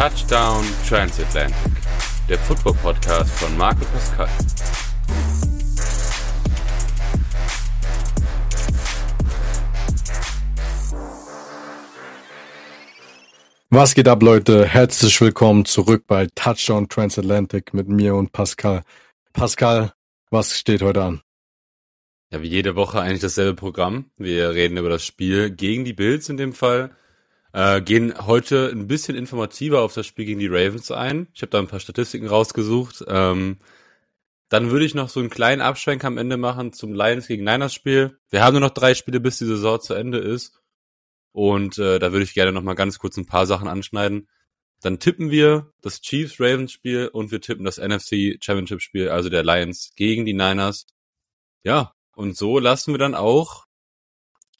Touchdown Transatlantic, der Football Podcast von Marco Pascal. Was geht ab, Leute? Herzlich willkommen zurück bei Touchdown Transatlantic mit mir und Pascal. Pascal, was steht heute an? Ja, wie jede Woche eigentlich dasselbe Programm. Wir reden über das Spiel gegen die Bills in dem Fall. Äh, gehen heute ein bisschen informativer auf das Spiel gegen die Ravens ein. Ich habe da ein paar Statistiken rausgesucht. Ähm, dann würde ich noch so einen kleinen Abschwenk am Ende machen zum Lions gegen Niners Spiel. Wir haben nur noch drei Spiele, bis die Saison zu Ende ist. Und äh, da würde ich gerne noch mal ganz kurz ein paar Sachen anschneiden. Dann tippen wir das Chiefs-Ravens-Spiel und wir tippen das NFC Championship-Spiel, also der Lions gegen die Niners. Ja, und so lassen wir dann auch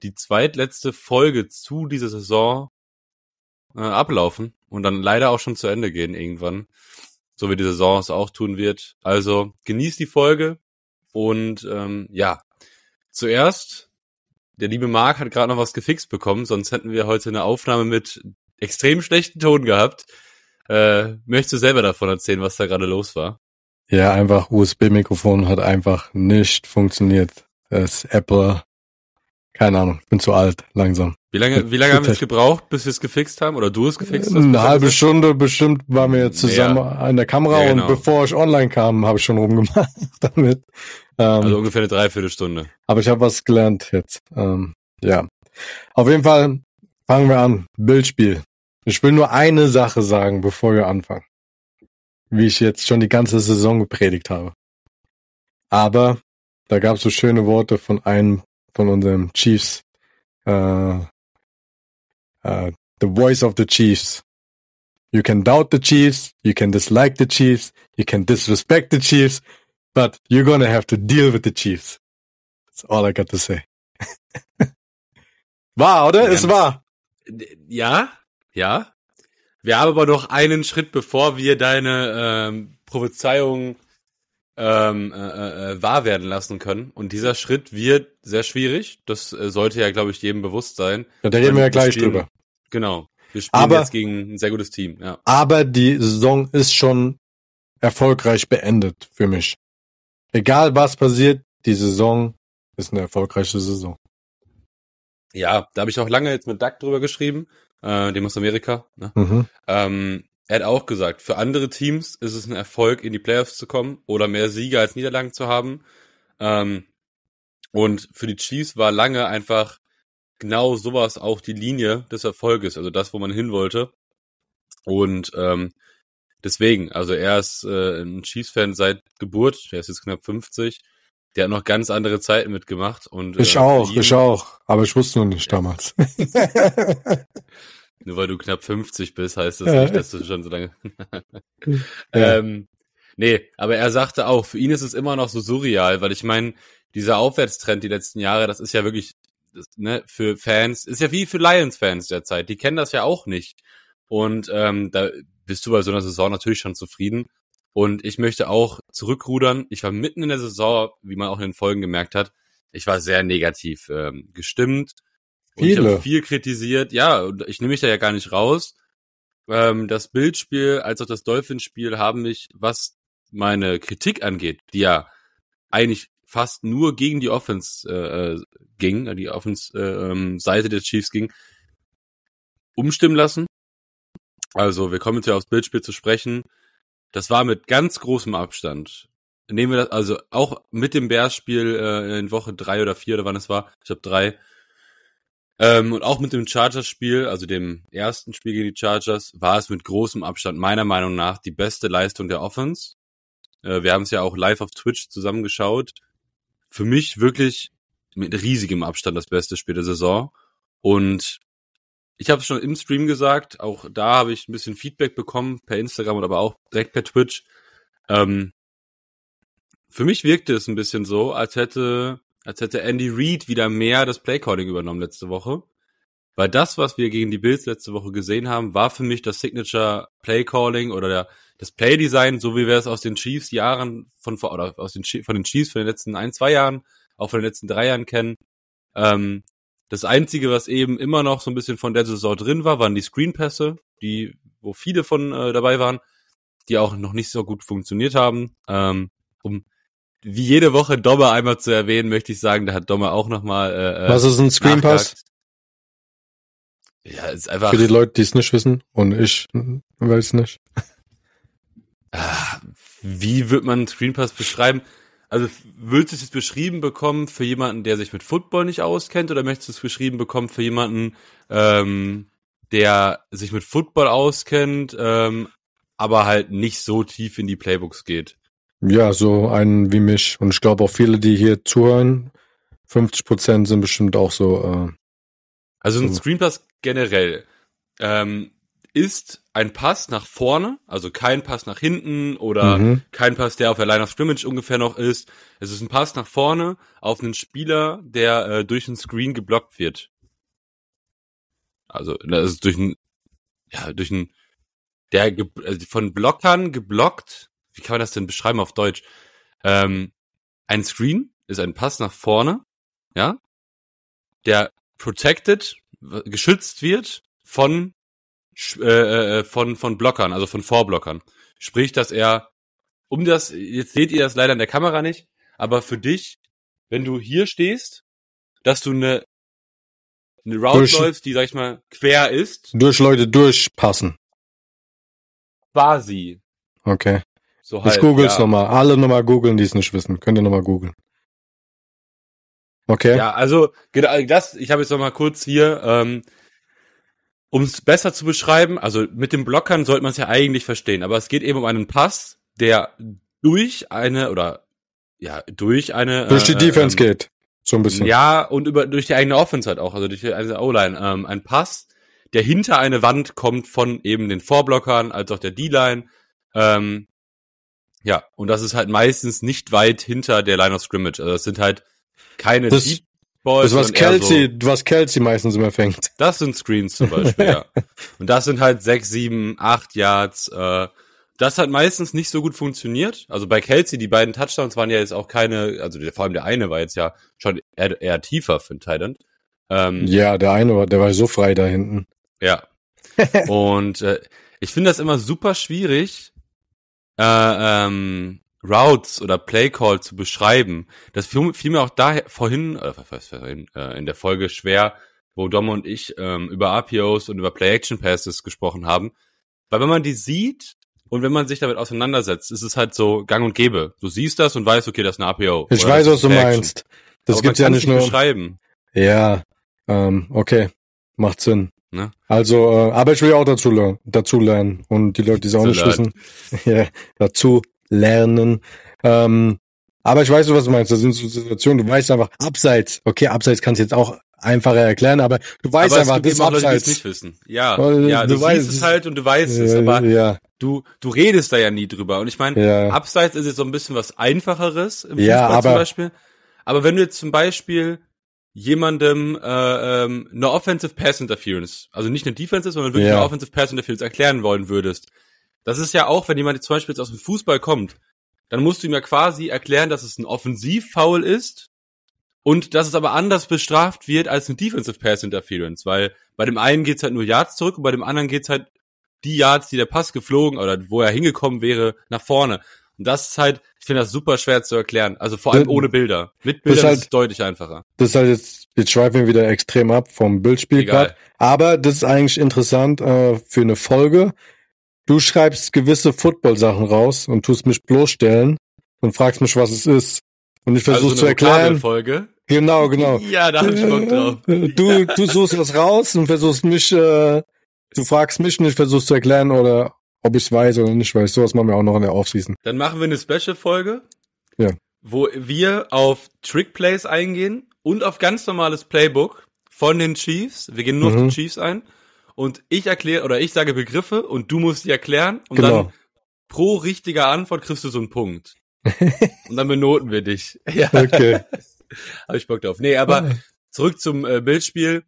die zweitletzte Folge zu dieser Saison äh, ablaufen und dann leider auch schon zu Ende gehen irgendwann. So wie die Saison es auch tun wird. Also genießt die Folge und ähm, ja, zuerst der liebe Marc hat gerade noch was gefixt bekommen, sonst hätten wir heute eine Aufnahme mit extrem schlechten Ton gehabt. Äh, möchtest du selber davon erzählen, was da gerade los war? Ja, einfach USB-Mikrofon hat einfach nicht funktioniert. Das Apple, keine Ahnung, bin zu alt, langsam. Wie lange, wie lange haben wir es gebraucht, bis wir es gefixt haben? Oder du es gefixt hast? Eine halbe Stunde bestimmt waren wir jetzt zusammen ja. an der Kamera ja, genau. und bevor ich online kam, habe ich schon rumgemacht damit. Ähm, also ungefähr eine Dreiviertelstunde. Aber ich habe was gelernt jetzt. Ähm, ja. Auf jeden Fall fangen wir an. Bildspiel. Ich will nur eine Sache sagen, bevor wir anfangen. Wie ich jetzt schon die ganze Saison gepredigt habe. Aber da gab es so schöne Worte von einem von unserem Chiefs. Äh, uh, the voice of the Chiefs. You can doubt the Chiefs, you can dislike the Chiefs, you can disrespect the Chiefs, but you're gonna have to deal with the Chiefs. That's all I got to say. war, oder? Ja, es war. Ja, ja. Wir haben aber noch einen Schritt, bevor wir deine ähm, Prophezeiung ähm, äh, äh, wahr werden lassen können. Und dieser Schritt wird sehr schwierig. Das äh, sollte ja, glaube ich, jedem bewusst sein. Ja, da reden wir ja gleich spielen, drüber. Genau. Wir spielen aber, jetzt gegen ein sehr gutes Team. Ja. Aber die Saison ist schon erfolgreich beendet für mich. Egal was passiert, die Saison ist eine erfolgreiche Saison. Ja, da habe ich auch lange jetzt mit Doug drüber geschrieben, äh, dem aus Amerika. Ne? Mhm. Ähm, er hat auch gesagt, für andere Teams ist es ein Erfolg, in die Playoffs zu kommen oder mehr Siege als Niederlagen zu haben. Ähm, und für die Chiefs war lange einfach genau sowas auch die Linie des Erfolges, also das, wo man hin wollte. Und ähm, deswegen, also er ist äh, ein Chiefs-Fan seit Geburt, der ist jetzt knapp 50. Der hat noch ganz andere Zeiten mitgemacht und ich äh, auch, ich auch, aber ich wusste noch nicht damals. Nur weil du knapp 50 bist, heißt das ja. nicht, dass du schon so lange. ja. ähm, nee, aber er sagte auch, für ihn ist es immer noch so surreal, weil ich meine, dieser Aufwärtstrend die letzten Jahre, das ist ja wirklich, das, ne, für Fans, ist ja wie für Lions-Fans derzeit, die kennen das ja auch nicht. Und ähm, da bist du bei so einer Saison natürlich schon zufrieden. Und ich möchte auch zurückrudern. Ich war mitten in der Saison, wie man auch in den Folgen gemerkt hat, ich war sehr negativ ähm, gestimmt. Und Viele. ich habe viel kritisiert. Ja, und ich nehme mich da ja gar nicht raus. Ähm, das Bildspiel als auch das Dolphinspiel haben mich, was meine Kritik angeht, die ja eigentlich fast nur gegen die Offense äh, äh ging, die Offense-Seite äh, ähm, des Chiefs ging, umstimmen lassen. Also wir kommen jetzt ja aufs Bildspiel zu sprechen. Das war mit ganz großem Abstand. Nehmen wir das, also auch mit dem Bears-Spiel äh, in Woche drei oder vier oder wann es war, ich habe drei. Ähm, und auch mit dem Chargers-Spiel, also dem ersten Spiel gegen die Chargers, war es mit großem Abstand meiner Meinung nach die beste Leistung der Offense. Äh, wir haben es ja auch live auf Twitch zusammengeschaut. Für mich wirklich mit riesigem Abstand das beste Spiel der Saison. Und ich habe es schon im Stream gesagt, auch da habe ich ein bisschen Feedback bekommen per Instagram und aber auch direkt per Twitch. Ähm, für mich wirkte es ein bisschen so, als hätte, als hätte Andy Reid wieder mehr das Playcalling übernommen letzte Woche. Weil das, was wir gegen die Bills letzte Woche gesehen haben, war für mich das Signature Playcalling oder der, das Playdesign, so wie wir es aus den Chiefs Jahren von vor, oder aus den, von den Chiefs von den letzten ein, zwei Jahren, auch von den letzten drei Jahren kennen. Ähm, das Einzige, was eben immer noch so ein bisschen von der Saison drin war, waren die Screenpässe. Die wo viele von äh, dabei waren, die auch noch nicht so gut funktioniert haben. Ähm, wie jede Woche Dommer einmal zu erwähnen, möchte ich sagen, da hat Dommer auch nochmal. Äh, äh, Was ist ein Screen Pass? Ja, ist einfach. Für die Leute, die es nicht wissen und ich weiß nicht. Ah, wie wird man einen Screen Pass beschreiben? Also würdest du es beschrieben bekommen für jemanden, der sich mit Football nicht auskennt, oder möchtest du es beschrieben bekommen für jemanden, ähm, der sich mit Football auskennt, ähm, aber halt nicht so tief in die Playbooks geht? Ja, so einen wie mich. Und ich glaube auch viele, die hier zuhören, 50 Prozent sind bestimmt auch so. Äh, also ein so. Screenpass generell ähm, ist ein Pass nach vorne, also kein Pass nach hinten oder mhm. kein Pass, der auf der Line of Scrimmage ungefähr noch ist. Es ist ein Pass nach vorne auf einen Spieler, der äh, durch einen Screen geblockt wird. Also das ist durch ein, ja, durch ein, der ge also von Blockern geblockt. Wie kann man das denn beschreiben auf Deutsch? Ähm, ein Screen ist ein Pass nach vorne, ja, der protected, geschützt wird von äh, äh, von, von Blockern, also von Vorblockern. Sprich, dass er um das, jetzt seht ihr das leider in der Kamera nicht, aber für dich, wenn du hier stehst, dass du eine, eine Route durch, läufst, die, sag ich mal, quer ist. Durch Leute durchpassen. Quasi. Okay. So halt, ich google's ja. nochmal. Alle nochmal googeln, die es nicht wissen. Könnt ihr nochmal googeln. Okay. Ja, also genau das, ich habe jetzt nochmal kurz hier ähm, um es besser zu beschreiben, also mit den Blockern sollte man es ja eigentlich verstehen, aber es geht eben um einen Pass, der durch eine oder ja, durch eine durch die äh, Defense ähm, geht. So ein bisschen. Ja, und über durch die eigene Offense halt auch, also durch die eigene O-Line. Ähm, ein Pass, der hinter eine Wand kommt von eben den Vorblockern als auch der D-Line. Ähm, ja, und das ist halt meistens nicht weit hinter der Line of Scrimmage. Also das sind halt keine das, Deep Boys. Das was Kelsey, so, was Kelsey meistens immer fängt. Das sind Screens zum Beispiel, ja. Und das sind halt sechs, sieben, acht Yards. Äh, das hat meistens nicht so gut funktioniert. Also bei Kelsey, die beiden Touchdowns waren ja jetzt auch keine, also vor allem der eine war jetzt ja schon eher, eher tiefer für einen Titan. Ähm, ja, der eine war, der war so frei da hinten. Ja. Und äh, ich finde das immer super schwierig, äh, ähm, Routes oder Playcall zu beschreiben. Das fiel, fiel mir auch da vorhin, äh, vorhin äh, in der Folge schwer, wo Dom und ich ähm, über RPOs und über Play-Action-Passes gesprochen haben. Weil wenn man die sieht und wenn man sich damit auseinandersetzt, ist es halt so gang und gäbe. Du siehst das und weißt, okay, das ist eine RPO. Ich weiß, was du meinst. Das Aber gibt's ja nicht nur. Beschreiben. Ja, ähm, okay, macht Sinn. Ne? Also, äh, aber ich will auch dazu, dazu lernen und die Leute, die es auch nicht wissen, ja, dazu lernen. Ähm, aber ich weiß, was du meinst. Das sind so Situationen, du weißt einfach, abseits, okay, abseits kannst du jetzt auch einfacher erklären, aber du weißt aber einfach, das ist abseits. Leute, nicht wissen. Ja, Weil, ja, du, du weißt es halt und du weißt es, aber ja. du du redest da ja nie drüber. Und ich meine, ja. abseits ist jetzt so ein bisschen was einfacheres im Fußball ja, aber, zum Beispiel. Aber wenn du jetzt zum Beispiel jemandem äh, ähm, eine Offensive Pass Interference, also nicht eine Defensive, sondern wirklich ja. eine Offensive Pass Interference erklären wollen würdest, das ist ja auch, wenn jemand jetzt zum Beispiel jetzt aus dem Fußball kommt, dann musst du ihm ja quasi erklären, dass es ein Offensivfoul ist und dass es aber anders bestraft wird als eine Defensive Pass Interference, weil bei dem einen geht's halt nur Yards zurück und bei dem anderen geht's halt die Yards, die der Pass geflogen oder wo er hingekommen wäre, nach vorne. Und das ist halt, ich finde das super schwer zu erklären. Also vor allem ohne Bilder. Mit Bildern halt, ist es deutlich einfacher. Das ist halt jetzt, jetzt schweifen wir wieder extrem ab vom Bildspiel gerade. Aber das ist eigentlich interessant äh, für eine Folge, Du schreibst gewisse Football-Sachen raus und tust mich bloßstellen und fragst mich, was es ist. Und ich versuche also zu erklären. Folge. Genau, genau. ja, da hab ich Bock drauf. Du, du suchst was raus und versuchst mich, äh, du fragst mich und ich versuchst zu erklären oder ob ich weiß oder nicht weiß. Sowas machen wir auch noch in der Offseason. Dann machen wir eine Special-Folge. Ja. Wo wir auf Trick-Plays eingehen und auf ganz normales Playbook von den Chiefs. Wir gehen nur mhm. auf die Chiefs ein und ich erkläre oder ich sage Begriffe und du musst die erklären und genau. dann pro richtiger Antwort kriegst du so einen Punkt. und dann benoten wir dich. Ja. Okay. Hab ich Bock drauf. Nee, aber zurück zum äh, Bildspiel.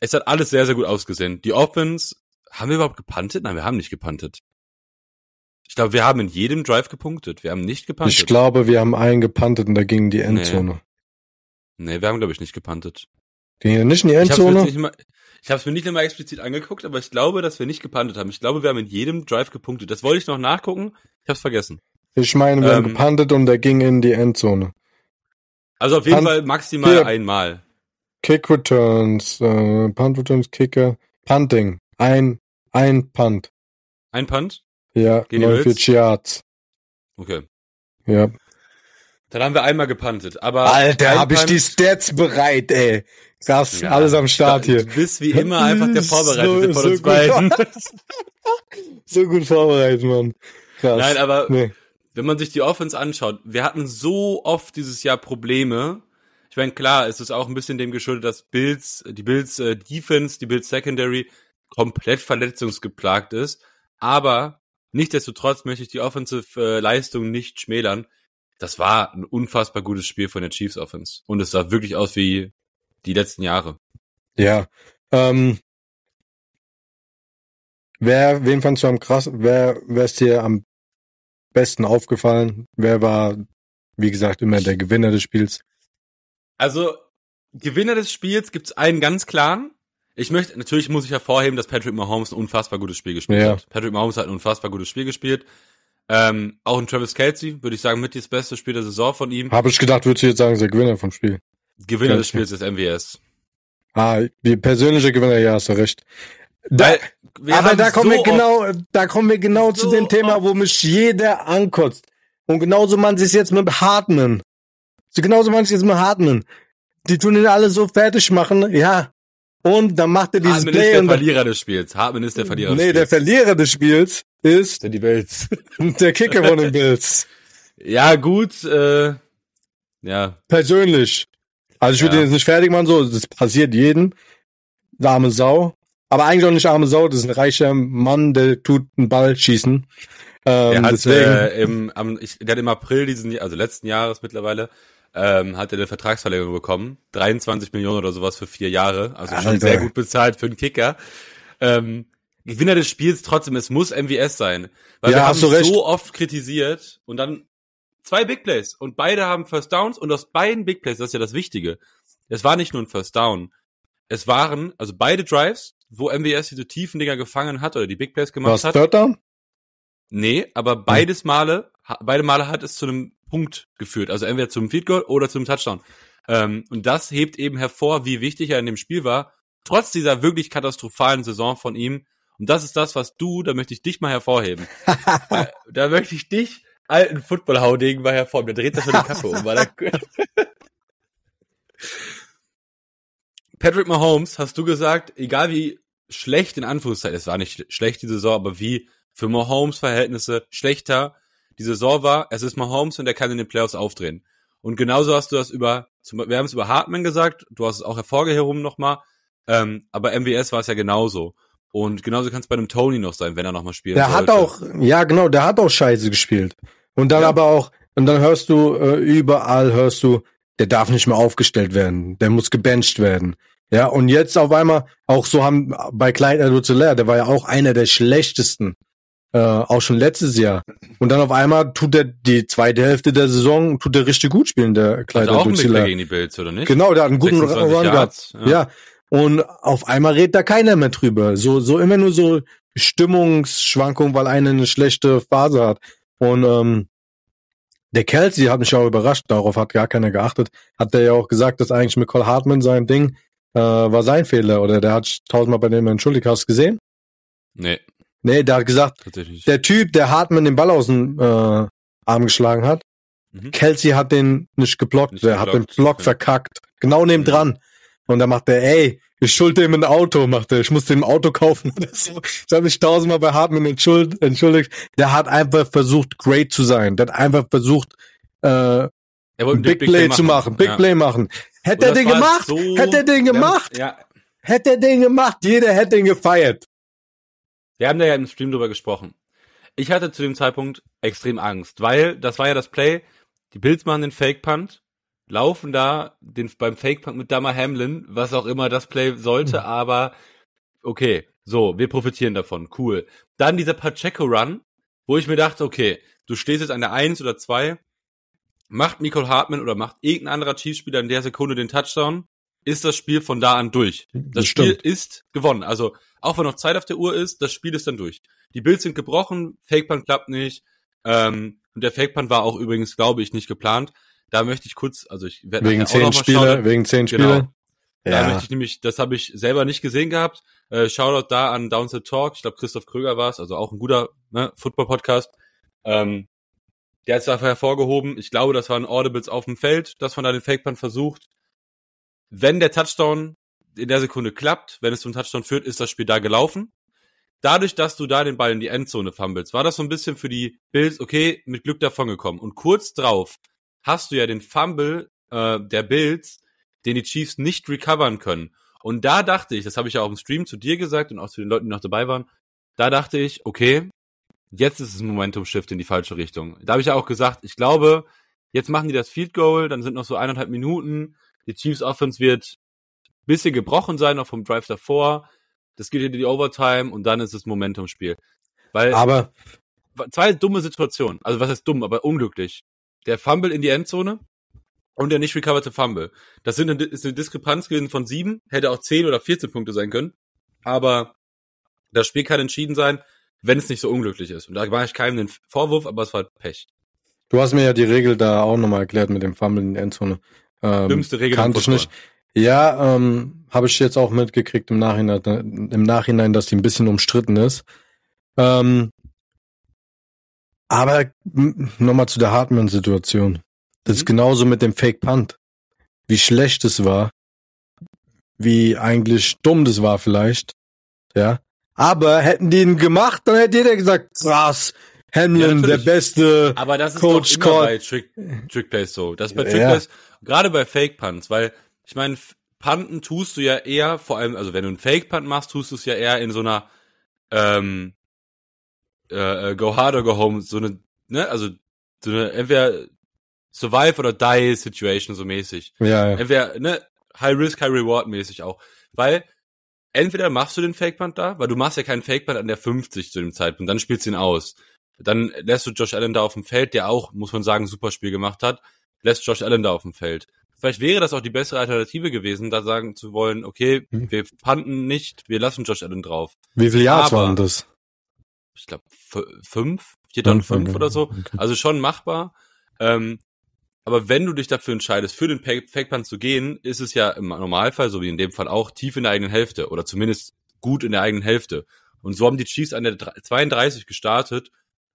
Es hat alles sehr, sehr gut ausgesehen. Die Offense, haben wir überhaupt gepuntet? Nein, wir haben nicht gepuntet. Ich glaube, wir haben in jedem Drive gepunktet. Wir haben nicht gepuntet. Ich glaube, wir haben einen gepuntet und da ging die Endzone. Nee, nee wir haben, glaube ich, nicht gepuntet. Ging nicht in die Endzone? Ich, habe es mir nicht nochmal explizit angeguckt, aber ich glaube, dass wir nicht gepantet haben. Ich glaube, wir haben in jedem Drive gepunktet. Das wollte ich noch nachgucken. Ich habe es vergessen. Ich meine, wir ähm, haben gepantet und er ging in die Endzone. Also auf jeden Punt, Fall maximal hier, einmal. Kick Returns, äh, Punt Returns, Kicker, Punting. Ein, ein Punt. Ein Punt? Ja, 49 Yards. Okay. Ja. Dann haben wir einmal gepuntet. Aber Alter, hab ich die Stats bereit, ey. Krass, ja, alles am Start hier. Du bist wie immer einfach der Vorbereitete so, von uns beiden. so gut vorbereitet, Mann. Krass. Nein, aber nee. wenn man sich die Offense anschaut, wir hatten so oft dieses Jahr Probleme. Ich meine, klar, es ist auch ein bisschen dem geschuldet, dass Bills, die Bills äh, Defense, die Bills Secondary komplett verletzungsgeplagt ist. Aber nichtsdestotrotz möchte ich die Offensive äh, Leistung nicht schmälern. Das war ein unfassbar gutes Spiel von der Chiefs Offense. Und es sah wirklich aus wie die letzten Jahre. Ja. Ähm, wer, wen fandst du am krass, wer, wer ist dir am besten aufgefallen? Wer war, wie gesagt, immer der Gewinner des Spiels? Also, Gewinner des Spiels gibt's einen ganz klaren. Ich möchte, natürlich muss ich hervorheben, dass Patrick Mahomes ein unfassbar gutes Spiel gespielt ja. hat. Patrick Mahomes hat ein unfassbar gutes Spiel gespielt. Ähm, auch ein Travis Kelsey, würde ich sagen, mit das beste Spiel der Saison von ihm. Habe ich gedacht, würdest du jetzt sagen, ist der Gewinner vom Spiel. Gewinner des Spiels ist MWS. Ah, die persönliche Gewinner, ja, hast du recht. Da, aber da kommen so wir genau, da kommen wir genau so zu dem Thema, wo mich jeder ankotzt. Und genauso man sich jetzt mit Hartman. So genauso man sich jetzt mit Hartman. Die tun ihn alle so fertig machen, ja. Und dann macht er dieses Hartman Play. Hartman ist der Verlierer des Spiels. Hartman ist der Verlierer nee, des Spiels. Nee, der Verlierer des Spiels ist. Der die Bills. Der Kicker von den Bills. Ja, gut, äh, ja. Persönlich. Also ich würde ja. den jetzt nicht fertig machen, so, das passiert jedem. Der arme Sau. Aber eigentlich auch nicht arme Sau, das ist ein reicher Mann, der tut einen Ball schießen. Ähm, er hat, deswegen, äh, im, am, ich, der hat im April diesen, also letzten Jahres mittlerweile, ähm, hat er eine Vertragsverlängerung bekommen. 23 Millionen oder sowas für vier Jahre. Also schon sehr gut bezahlt für einen Kicker. Ähm, Gewinner des Spiels trotzdem, es muss MWS sein. Weil ja, wir haben so oft kritisiert und dann zwei Big Plays und beide haben First Downs und aus beiden Big Plays, das ist ja das Wichtige. Es war nicht nur ein First Down. Es waren, also beide Drives, wo MWS diese tiefen Dinger gefangen hat oder die Big Plays gemacht Was, hat. Third Down? Nee, aber beides Male, beide Male hat es zu einem Punkt geführt. Also entweder zum Field Goal oder zum Touchdown. Ähm, und das hebt eben hervor, wie wichtig er in dem Spiel war, trotz dieser wirklich katastrophalen Saison von ihm. Und das ist das, was du, da möchte ich dich mal hervorheben. da, da möchte ich dich alten Football-Haudegen mal hervor. Der dreht das schon die Kappe um. Weil er Patrick Mahomes, hast du gesagt, egal wie schlecht in Anführungszeichen, es war nicht schlecht die Saison, aber wie für Mahomes Verhältnisse schlechter die Saison war, es ist Mahomes und er kann in den Playoffs aufdrehen. Und genauso hast du das über, wir haben es über Hartman gesagt, du hast es auch hervorgehoben nochmal, ähm, aber MWS war es ja genauso. Und genauso kann es bei einem Tony noch sein, wenn er nochmal spielt. Der sollte. hat auch, ja genau, der hat auch Scheiße gespielt. Und dann ja. aber auch, und dann hörst du, äh, überall hörst du, der darf nicht mehr aufgestellt werden, der muss gebencht werden. Ja, und jetzt auf einmal, auch so haben bei Clyde edwards der war ja auch einer der schlechtesten, äh, auch schon letztes Jahr. Und dann auf einmal tut er die zweite Hälfte der Saison, tut er richtig gut spielen, der Clyde also edwards gegen die Bills, oder nicht? Genau, der hat einen guten Run gehabt. Ja. ja, und auf einmal redet da keiner mehr drüber. So, so immer nur so Stimmungsschwankungen, weil einer eine schlechte Phase hat. Und ähm, der Kelsey hat mich auch überrascht, darauf hat gar keiner geachtet. Hat der ja auch gesagt, dass eigentlich mit Cole Hartman sein Ding äh, war sein Fehler oder der hat tausendmal bei dem entschuldigt. Hast du gesehen? Nee. Nee, der hat gesagt, der Typ, der Hartman den Ball aus dem äh, Arm geschlagen hat, mhm. Kelsey hat den nicht geblockt, nicht der geblockt. hat den Block verkackt. Genau neben mhm. dran. Und da macht er, ey, ich schuld dem ein Auto, macht er. Ich muss dem Auto kaufen oder so. Ich habe mich tausendmal bei Hartman entschuldigt, entschuldigt. Der hat einfach versucht, great zu sein. Der hat einfach versucht, äh, Big, Big, Play, Play zu machen, Big ja. Play machen. Hätte er den gemacht, so, hätte er den gemacht, ja. hätte er den gemacht, jeder hätte ihn gefeiert. Wir haben da ja im Stream drüber gesprochen. Ich hatte zu dem Zeitpunkt extrem Angst, weil das war ja das Play, die Bills machen den Fake Punt, laufen da den, beim Fake Punt mit Dama Hamlin, was auch immer das Play sollte, mhm. aber okay, so, wir profitieren davon, cool. Dann dieser Pacheco Run, wo ich mir dachte, okay, du stehst jetzt an der 1 oder 2, macht Nicole Hartman oder macht irgendein anderer Chiefs-Spieler in der Sekunde den Touchdown, ist das Spiel von da an durch. Das, Das Spiel stimmt. ist gewonnen. Also auch wenn noch Zeit auf der Uhr ist, das Spiel ist dann durch. Die Bills sind gebrochen, Fake Punt klappt nicht. Ähm, und der Fake Punt war auch übrigens, glaube ich, nicht geplant. Da möchte ich kurz, also ich werde Wegen zehn Spiele, wegen zehn Genau. Spiele. Da Ja, möchte ich nämlich, das habe ich selber nicht gesehen gehabt. Äh, Shoutout da an Downset Talk. Ich glaube, Christoph Kröger war es, also auch ein guter ne, Football-Podcast. Ähm, der hat es dafür hervorgehoben. Ich glaube, das waren Audibles auf dem Feld, dass man da den Fake Punt versucht. Wenn der Touchdown in der Sekunde klappt, wenn es zum Touchdown führt, ist das Spiel da gelaufen. Dadurch, dass du da den Ball in die Endzone fummelst, war das so ein bisschen für die Bills, okay, mit Glück davongekommen. Und kurz drauf hast du ja den Fumble äh, der Bills, den die Chiefs nicht recovern können. Und da dachte ich, das habe ich ja auch im Stream zu dir gesagt und auch zu den Leuten, die noch dabei waren, da dachte ich, okay, jetzt ist es ein Momentum-Shift in die falsche Richtung. Da habe ich ja auch gesagt, ich glaube, jetzt machen die das Field Goal, dann sind noch so eineinhalb Minuten, die Chiefs Offense wird bisschen gebrochen sein, auch vom Drive davor. Das geht in die Overtime und dann ist es Momentum-Spiel. Weil aber zwei dumme Situationen. Also was heißt dumm, aber unglücklich. Der Fumble in die Endzone und der nicht recoverte Fumble. Das sind eine, ist eine Diskrepanz gewesen von sieben, hätte auch zehn oder 14 Punkte sein können. Aber das Spiel kann entschieden sein, wenn es nicht so unglücklich ist. Und da mache ich keinem den Vorwurf, aber es war Pech. du hast mir ja die Regel da auch nochmal erklärt mit dem Fumble in der Endzone. Ähm, Dümmste Regel kannte ich nicht. Ja, ähm, habe ich jetzt auch mitgekriegt im Nachhinein, im Nachhinein, dass die ein bisschen umstritten ist. Ähm, aber nochmal zu der Hartmann-Situation. Das ist Mhm. genauso mit dem Fake Punt. Wie schlecht es war. Wie eigentlich dumm das war vielleicht. Ja. Aber hätten die ihn gemacht, dann hätte jeder gesagt, krass, Ja, Hamlin, der natürlich. beste. Aber das ist Coach doch immer Call. bei Trick, Trick Plays so. Das ist bei Ja. Trick Plays, gerade bei Fake Punts, weil ich meine, Punten tust du ja eher, vor allem, also wenn du einen Fake Punt machst, tust du es ja eher in so einer ähm, äh, äh, Go hard or go home, so eine, ne, also so eine entweder Survive oder Die Situation so mäßig. Ja, ja. Entweder, ne, High Risk, High Reward mäßig auch. Weil entweder machst du den Fake Punt da, weil du machst ja keinen Fake Punt an der 50 zu dem Zeitpunkt, dann spielst du ihn aus. Dann lässt du Josh Allen da auf dem Feld, der auch, muss man sagen, ein super Spiel gemacht hat, lässt Josh Allen da auf dem Feld. Vielleicht wäre das auch die bessere Alternative gewesen, da sagen zu wollen, okay, Hm. wir punten nicht, wir lassen Josh Allen drauf. Wie viele Yards waren das? Ich glaube, fünf, vier dann fünf okay. oder so. Okay. Also schon machbar. Ähm, aber wenn du dich dafür entscheidest, für den Fake Punt zu gehen, ist es ja im Normalfall, so wie in dem Fall auch, tief in der eigenen Hälfte oder zumindest gut in der eigenen Hälfte. Und so haben die Chiefs an der 32 gestartet.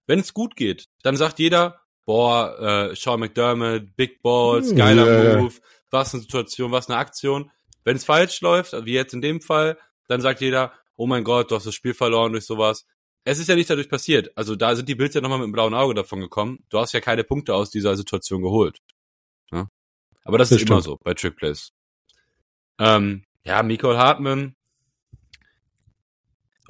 Wenn es gut geht, dann sagt jeder, boah, äh, Sean McDermott, Big Balls, Hm, geiler ja. Move, was eine Situation, was eine Aktion. Wenn es falsch läuft, wie jetzt in dem Fall, dann sagt jeder, oh mein Gott, du hast das Spiel verloren durch sowas. Es ist ja nicht dadurch passiert. Also da sind die Bills ja nochmal mit dem blauen Auge davon gekommen. Du hast ja keine Punkte aus dieser Situation geholt. Ja? Aber das, Das ist immer stimmt. so bei Trick Plays. Ähm, ja, Michael Hartman.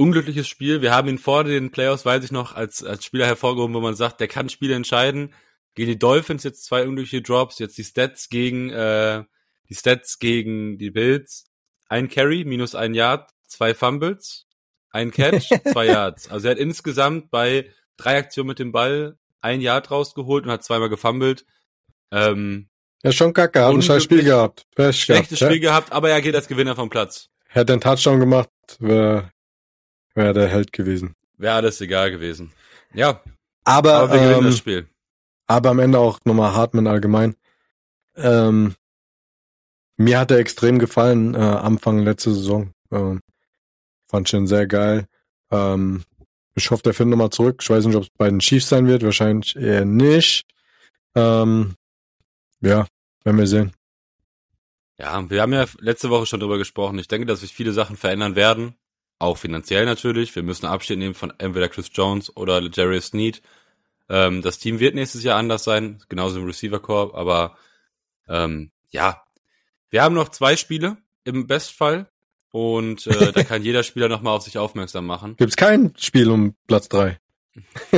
Unglückliches Spiel. Wir haben ihn vor den Playoffs, weiß ich noch, als, als Spieler hervorgehoben, wo man sagt, der kann Spiele entscheiden. Gegen die Dolphins jetzt zwei unglückliche Drops, jetzt die Stats gegen, äh, die Stats gegen die Bills. Ein Carry, minus ein Yard, zwei Fumbles, ein Catch, zwei Yards. Also er hat insgesamt bei drei Aktionen mit dem Ball ein Yard rausgeholt und hat zweimal gefummelt. Ähm, Ja, schon kacke, hat ein scheiß Spiel gehabt. Pech schlechtes gehabt. Spiel gehabt, aber er geht als Gewinner vom Platz. Hätte einen Touchdown gemacht, wäre wär der Held gewesen. Wäre alles egal gewesen. Ja, Aber, aber wir gewinnen ähm, das Spiel. aber am Ende auch nochmal Hartmann allgemein. Ähm, mir hat er extrem gefallen, äh, Anfang letzte Saison. Ähm, fand schon sehr geil. Ähm, ich hoffe, der findet nochmal zurück. Ich weiß nicht, ob es bei den Chiefs sein wird. Wahrscheinlich eher nicht. Ähm, ja, werden wir sehen. Ja, wir haben ja letzte Woche schon drüber gesprochen. Ich denke, dass sich viele Sachen verändern werden. Auch finanziell natürlich. Wir müssen Abschied nehmen von entweder Chris Jones oder Jerry Sneed. Ähm, das Team wird nächstes Jahr anders sein, genauso im Receiver Corps, aber ähm, ja, wir haben noch zwei Spiele im Bestfall und äh, da kann jeder Spieler nochmal auf sich aufmerksam machen. Gibt's kein Spiel um Platz drei?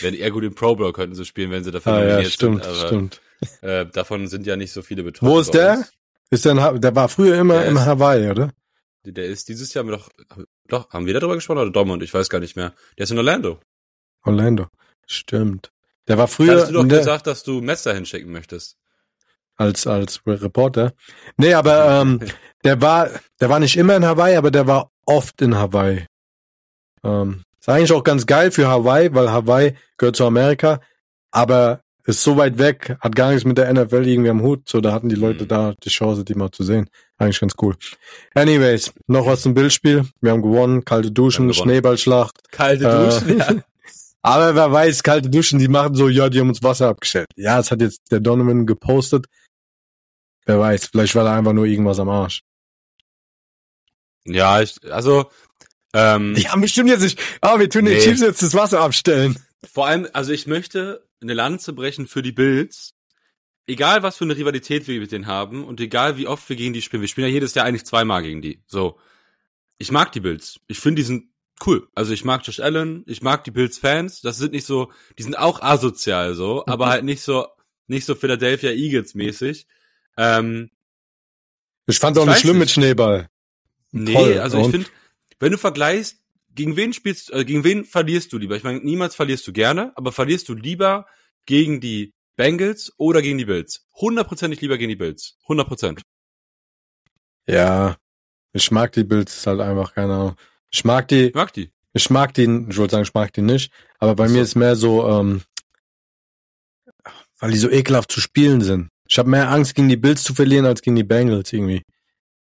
Wenn eher gut im Pro Bowl könnten sie spielen, wenn sie dafür ah, ja, nominiert stimmt, sind. Aber stimmt. Äh, davon sind ja nicht so viele betroffen. Wo ist der? Ist der, in Ha- der war früher immer Der im Hawaii, oder? Der ist dieses Jahr haben wir doch, doch, haben wir darüber gesprochen oder Dortmund? Ich weiß gar nicht mehr. Der ist in Orlando. Orlando. Stimmt. Der war Da früher. hattest du doch gesagt, dass du Messer hinschicken möchtest. als als Reporter. Nee, aber ähm, der war der war nicht immer in Hawaii, aber der war oft in Hawaii. Ähm, ist eigentlich auch ganz geil für Hawaii, weil Hawaii gehört zu Amerika, aber ist so weit weg, hat gar nichts mit der NFL irgendwie am Hut. So, da hatten die Leute mhm. da die Chance, die mal zu sehen. Eigentlich ganz cool. Anyways, noch was zum Bildspiel. Wir haben gewonnen, kalte Duschen. Schneeballschlacht. Kalte Duschen, äh, ja. Aber wer weiß, kalte Duschen, die machen so, ja, die haben uns Wasser abgestellt. Ja, das hat jetzt der Donovan gepostet. Wer weiß, vielleicht war da einfach nur irgendwas am Arsch. Ja, ich, also, ähm, Die haben bestimmt jetzt nicht, ah, wir tun nee. den Chiefs jetzt das Wasser abstellen. Vor allem, also ich möchte eine Lanze brechen für die Bills. Egal, was für eine Rivalität wir mit denen haben und egal, wie oft wir gegen die spielen. Wir spielen ja jedes Jahr eigentlich zweimal gegen die. So. Ich mag die Bills. Ich finde, die sind cool. Also ich mag Josh Allen, ich mag die Bills Fans. Das sind nicht so, die sind auch asozial so, aber halt nicht so, nicht so Philadelphia Eagles mäßig. Ähm, ich fand auch nicht schlimm nicht. mit Schneeball. Nee, Toll. also ich finde, wenn du vergleichst, gegen wen spielst, äh, gegen wen verlierst du lieber? Ich meine, niemals verlierst du gerne, aber verlierst du lieber gegen die Bengals oder gegen die Bills? Hundertprozentig lieber gegen die Bills. Hundertprozent. Ja, ich mag die Bills halt einfach, keine Ahnung. Ich mag die. Ich mag die. Ich mag die, ich wollte sagen, ich mag die nicht, aber bei so. mir ist mehr so, ähm, weil die so ekelhaft zu spielen sind. Ich habe mehr Angst, gegen die Bills zu verlieren, als gegen die Bengals irgendwie.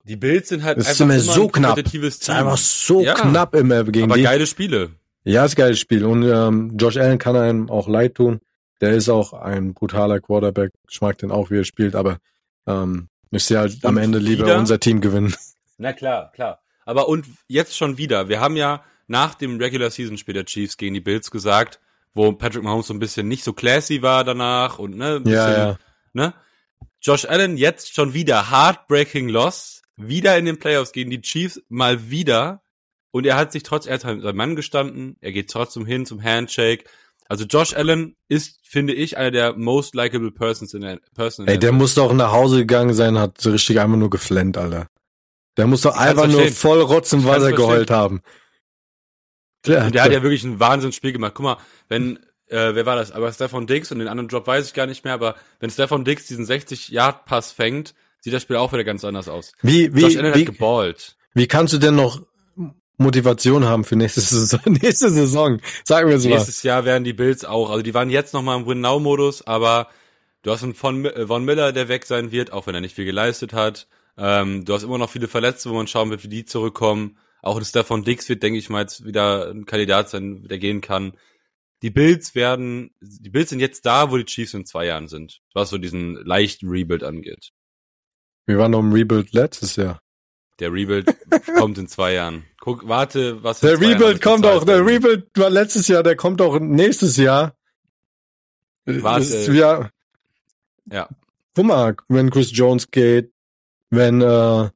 Die Bills sind halt das einfach ist immer so ein knapp. Das ist einfach so ja, knapp immer gegen aber die. geile Spiele. Ja, ist geiles Spiel. Und ähm, Josh Allen kann einem auch leid tun. Der ist auch ein brutaler Quarterback. Ich mag den auch, wie er spielt, aber ähm, ich sehe halt und am Ende lieber wieder? unser Team gewinnen. Na klar, klar. Aber und jetzt schon wieder. Wir haben ja nach dem Regular Season Spiel der Chiefs gegen die Bills gesagt, wo Patrick Mahomes so ein bisschen nicht so classy war danach und ne, ein bisschen, ja, ja. ne? Josh Allen jetzt schon wieder heartbreaking loss, wieder in den Playoffs gegen die Chiefs, mal wieder. Und er hat sich trotz, er hat halt sein Mann gestanden, er geht trotzdem hin zum Handshake. Also Josh Allen ist, finde ich, einer der most likable persons in der Person. Ey, der muss doch nach Hause gegangen sein, hat so richtig einfach nur geflennt, Alter. Der muss doch einfach nur voll Rotz im Wasser geheult haben. Der, der hat ja wirklich ein Wahnsinnsspiel gemacht. Guck mal, wenn, äh, wer war das? Aber Stefan Dix und den anderen Job weiß ich gar nicht mehr, aber wenn Stefan Dix diesen 60-Yard-Pass fängt, sieht das Spiel auch wieder ganz anders aus. Wie, wie, Josh Allen wie, hat geballt. Wie kannst du denn noch Motivation haben für nächste Saison? nächste Saison, sagen wir so Nächstes mal. Jahr werden die Bills auch, also die waren jetzt noch mal im Win-Now-Modus, aber du hast einen Von, äh, Von Miller, der weg sein wird, auch wenn er nicht viel geleistet hat. Ähm, du hast immer noch viele Verletzte, wo man schauen wird, wie die zurückkommen. Auch das Stefan Dix wird, denke ich mal, jetzt wieder ein Kandidat sein, der gehen kann. Die Bills werden, die Bills sind jetzt da, wo die Chiefs in zwei Jahren sind, was so diesen leichten Rebuild angeht. Wir waren noch im Rebuild letztes Jahr. Der Rebuild kommt in zwei Jahren. Guck, warte, was. Der Rebuild kommt auch. Der Rebuild war letztes Jahr. Der kommt auch nächstes Jahr. Warte. Ja. Ja. Guck mal, wenn Chris Jones geht, wenn äh, äh,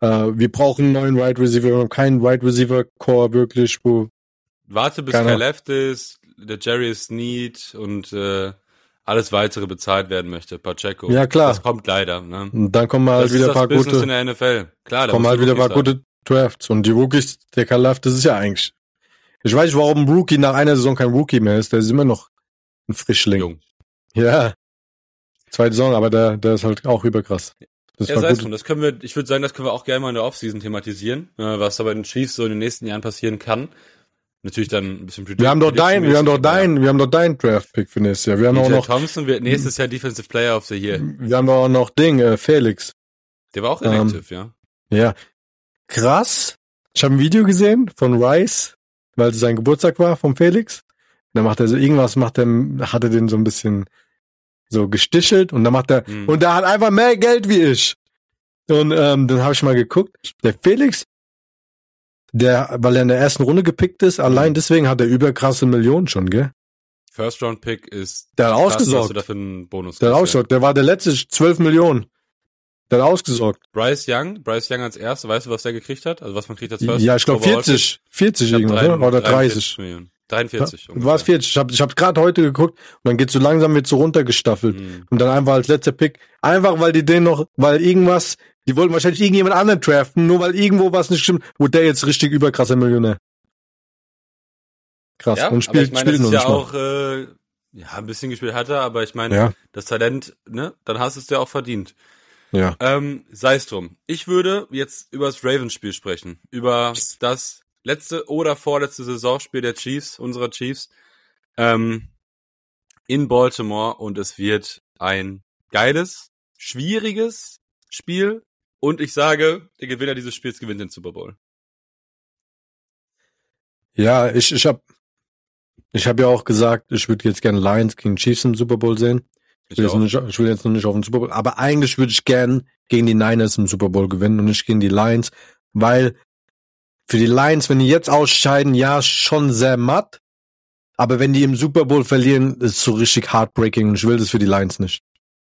wir brauchen einen neuen Wide right Receiver, wir haben keinen Wide right Receiver Core wirklich, wo. Warte, bis keiner... Left ist, der Jerry ist Need und äh, alles weitere bezahlt werden möchte, Pacheco. Ja, klar. Das kommt leider. Ne? Und dann kommen halt das wieder ein paar Business gute. in der NFL. Klar, da kommen halt wieder ein paar gute Drafts. Und die Rookies, der Kalaf, das ist ja eigentlich. Ich weiß nicht, warum ein Rookie nach einer Saison kein Rookie mehr ist. Der ist immer noch ein Frischling. Jung. Ja. Zweite Saison, aber der, der ist halt auch überkrass. Das ja, sei es drum. Das können wir, ich würde sagen, das können wir auch gerne mal in der Offseason thematisieren, äh, was da bei den Chiefs so in den nächsten Jahren passieren kann. Natürlich dann ein bisschen Wir haben doch dein, wir haben doch dein, wir haben doch dein Draft Pick für nächstes Jahr. Wir haben DJ auch noch Thompson wird nächstes Jahr Defensive Player of the Year. Wir haben doch auch noch Ding, äh, Felix. Der war auch inactive, ähm, ja. Ja. Krass. Ich habe ein Video gesehen von Rice, weil es sein Geburtstag war vom Felix. Da macht er so irgendwas, macht er, hat er den so ein bisschen so gestichelt und dann macht er hm. und der hat einfach mehr Geld wie ich. Und ähm, dann habe ich mal geguckt. Der Felix der, weil er in der ersten Runde gepickt ist, allein deswegen hat er überkrasse Millionen schon, gell? First Round Pick ist. Der hat ausgesorgt. Einen Bonus der hat ausgesorgt. Der war der letzte 12 Millionen. Der hat ausgesorgt. Bryce Young, Bryce Young als erster, weißt du, was der gekriegt hat? Also was man kriegt als First Ja, ich glaube 40, 40 irgendwas, drei, oder 30. Millionen. 43. Ja, war es 40. Ich habe ich hab gerade heute geguckt und dann geht so langsam wird so runtergestaffelt. Mhm. Und dann einfach als letzter Pick, einfach weil die den noch, weil irgendwas die wollten wahrscheinlich irgendjemand anderen draften, nur weil irgendwo was nicht stimmt, wo der jetzt richtig überkrasser Millionär. Krass. Ja, und spielt, aber ich meine, spielt das ist ja auch, äh, Ja, ein bisschen gespielt hat er, aber ich meine, Ja. das Talent, ne, dann hast du es dir auch verdient. Ja. Ähm, sei es drum. Ich würde jetzt über das Ravens-Spiel sprechen. Über das letzte oder vorletzte Saisonspiel der Chiefs, unserer Chiefs, ähm, in Baltimore und es wird ein geiles, schwieriges Spiel und ich sage, der Gewinner dieses Spiels gewinnt den Super Bowl. Ja, ich, ich hab, ich hab ja auch gesagt, ich würde jetzt gerne Lions gegen Chiefs im Super Bowl sehen. Ich will, jetzt auch. noch nicht, ich will jetzt noch nicht auf den Super Bowl, aber eigentlich würde ich gern gegen die Niners im Super Bowl gewinnen und nicht gegen die Lions, weil für die Lions, wenn die jetzt ausscheiden, ja, schon sehr matt, aber wenn die im Super Bowl verlieren, ist es so richtig heartbreaking und ich will das für die Lions nicht.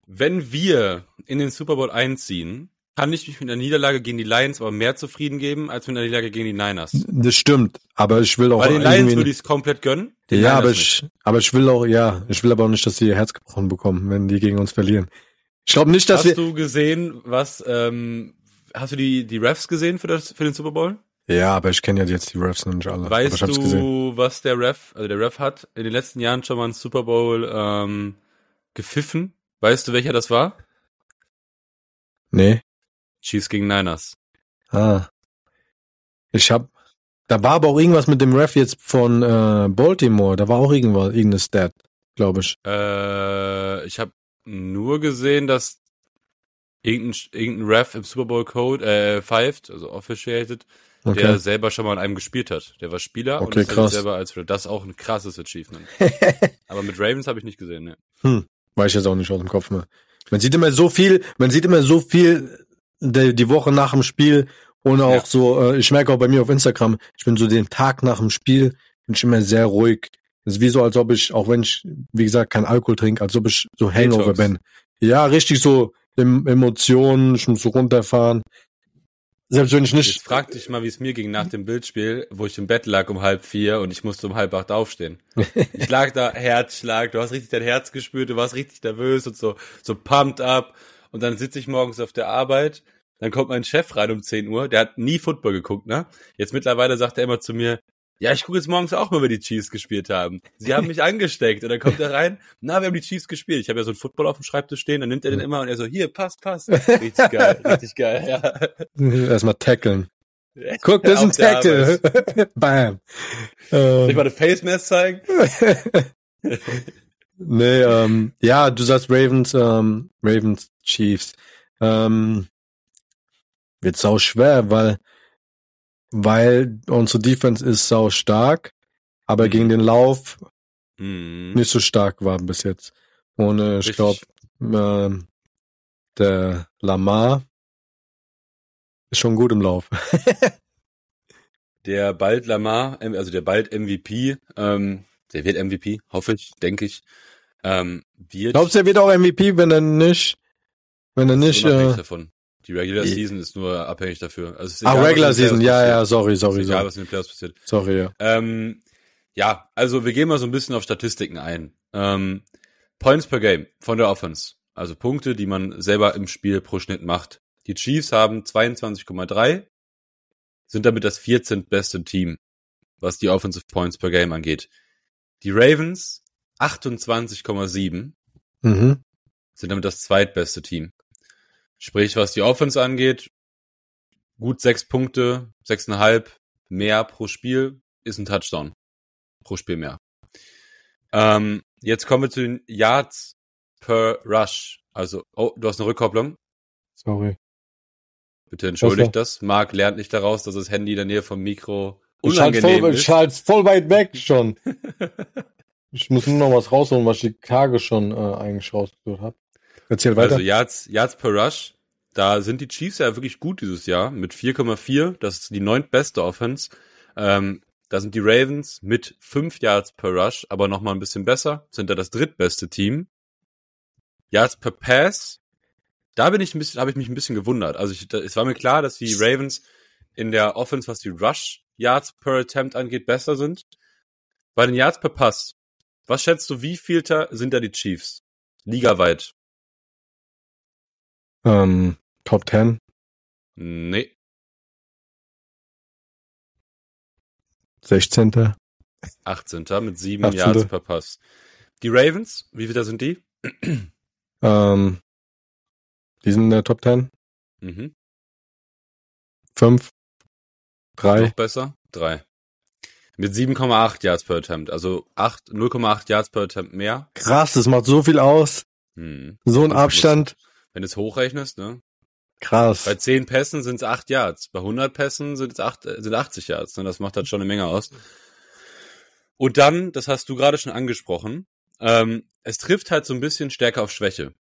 Wenn wir in den Super Bowl einziehen, kann ich mich mit einer Niederlage gegen die Lions aber mehr zufrieden geben, als mit einer Niederlage gegen die Niners. Das stimmt, aber ich will auch Bei den Lions würde ich es komplett gönnen. ja, Niners aber nicht. ich, aber ich will auch, ja, ich will aber auch nicht, dass die ihr Herz gebrochen bekommen, wenn die gegen uns verlieren. Ich glaube nicht, dass Hast wir, du gesehen, was, ähm, hast du die, die Refs gesehen für, das, für den Super Bowl? ja, aber ich kenne ja jetzt die Refs noch nicht alle. Weißt du, was der Ref, also der Ref hat in den letzten Jahren schon mal einen Super Bowl ähm, gepfiffen? Weißt du, welcher das war? Nee. Chiefs gegen Niners. Ah. Ich hab, da war aber auch irgendwas mit dem Ref jetzt von äh, Baltimore. Da war auch irgendwas, irgendeine Stat, glaube ich. Äh, ich habe nur gesehen, dass irgendein, irgendein Ref im Super Bowl Code äh, pfeift, also officiated, Okay. der selber schon mal an einem gespielt hat. Der war Spieler und Okay, ist krass. selber als das ist auch ein krasses Achievement. Aber mit Ravens habe ich nicht gesehen, ne. Hm, weiß ich jetzt auch nicht aus dem Kopf mehr. Man sieht immer so viel, man sieht immer so viel die, die Woche nach dem Spiel und auch Ja. so, äh, ich merke auch bei mir auf Instagram, ich bin so den Tag nach dem Spiel, bin ich immer sehr ruhig. Das ist wie so, als ob ich, auch wenn ich, wie gesagt, kein Alkohol trinke, als ob ich so Hangover Detox. bin. Ja, richtig so em Emotionen, ich muss so runterfahren. Selbst wenn ich nicht, Jetzt frag dich mal, wie es mir ging nach dem Bildspiel, wo ich im Bett lag um halb vier und ich musste um halb acht aufstehen. Ich lag da, Herzschlag, du hast richtig dein Herz gespürt, du warst richtig nervös und so, so pumped up. Und dann sitze ich morgens auf der Arbeit, dann kommt mein Chef rein um 10 Uhr, der hat nie Football geguckt, ne? Jetzt mittlerweile sagt er immer zu mir, ja, ich gucke jetzt morgens auch mal, wie die Chiefs gespielt haben. Sie haben mich angesteckt. Und dann kommt er rein, na, wir haben die Chiefs gespielt. Ich habe ja so einen Football auf dem Schreibtisch stehen, dann nimmt er den immer und er so, hier, passt, passt. Richtig geil, richtig geil, ja. erstmal tackeln. Guck, das ist ein Tackle. Bam. Soll ich Ähm, mal eine Face Mask zeigen? nee, ähm, ja, du sagst Ravens, ähm, Ravens Chiefs. Ähm, wird sau schwer, weil, weil unsere Defense ist sau stark, aber Mhm. gegen den Lauf Mhm. nicht so stark war bis jetzt. Und äh, ich glaube, ähm, der Lamar ist schon gut im Lauf. Der bald Lamar, also der bald MVP, ähm, der wird MVP, hoffe ich, denke ich, ähm, wird Glaubst du, er wird auch MVP, wenn er nicht, wenn er nicht, äh, davon. Die Regular Season ist nur abhängig dafür. Also ah, Regular Season, ja, passiert. ja, sorry, sorry, ist egal, sorry. was in den Playoffs passiert. Sorry, ja. Ähm, ja, also wir gehen mal so ein bisschen auf Statistiken ein. Ähm, Points per Game von der Offense. Also Punkte, die man selber im Spiel pro Schnitt macht. Die Chiefs haben 22,3, sind damit das 14. beste Team, was die Offensive Points per Game angeht. Die Ravens 28,7 Mhm. sind damit das zweitbeste Team. Sprich, was die Offense angeht, gut sechs Punkte, sechseinhalb mehr pro Spiel ist ein Touchdown. Pro Spiel mehr. Ähm, jetzt kommen wir zu den Yards per Rush. Also, oh, du hast eine Rückkopplung. Sorry. Bitte entschuldigt das. Marc lernt nicht daraus, dass das Handy in der Nähe vom Mikro Ich unangenehm voll, ich ist. halte voll weit weg schon. ich muss nur noch was rausholen, was ich die Tage schon äh, eigentlich rausgesucht habe. Erzähl weiter. Also Yards, Yards per Rush, da sind die Chiefs ja wirklich gut dieses Jahr mit 4,4. Das ist die neuntbeste Offense. Ähm, da sind die Ravens mit 5 Yards per Rush, aber noch mal ein bisschen besser. Sind da das drittbeste Team. Yards per Pass, da bin ich ein bisschen, habe ich mich ein bisschen gewundert. Also ich, da, es war mir klar, dass die Ravens in der Offense, was die Rush Yards per Attempt angeht, besser sind. Bei den Yards per Pass, was schätzt du, wie vielter sind da die Chiefs? Ligaweit. Ähm, Top 10. Nee. 16. 18. mit sieben 18.. Yards per Pass. Die Ravens, wie viele sind die? Ähm, die sind in der Top 10. Mhm. Fünf. Drei. Noch besser? Drei. Mit 7,8 Yards per Attempt. Also 8, 0,8 Yards per Attempt mehr. Krass, das macht so viel aus. Hm. So ein Abstand. Wenn du es hochrechnest, ne? Krass. Bei 10 Pässen sind es 8 Yards. Bei 100 Pässen sind es 8, äh, sind 80 Yards. Ne? Das macht halt schon eine Menge aus. Und dann, das hast du gerade schon angesprochen, ähm, es trifft halt so ein bisschen stärker auf Schwäche.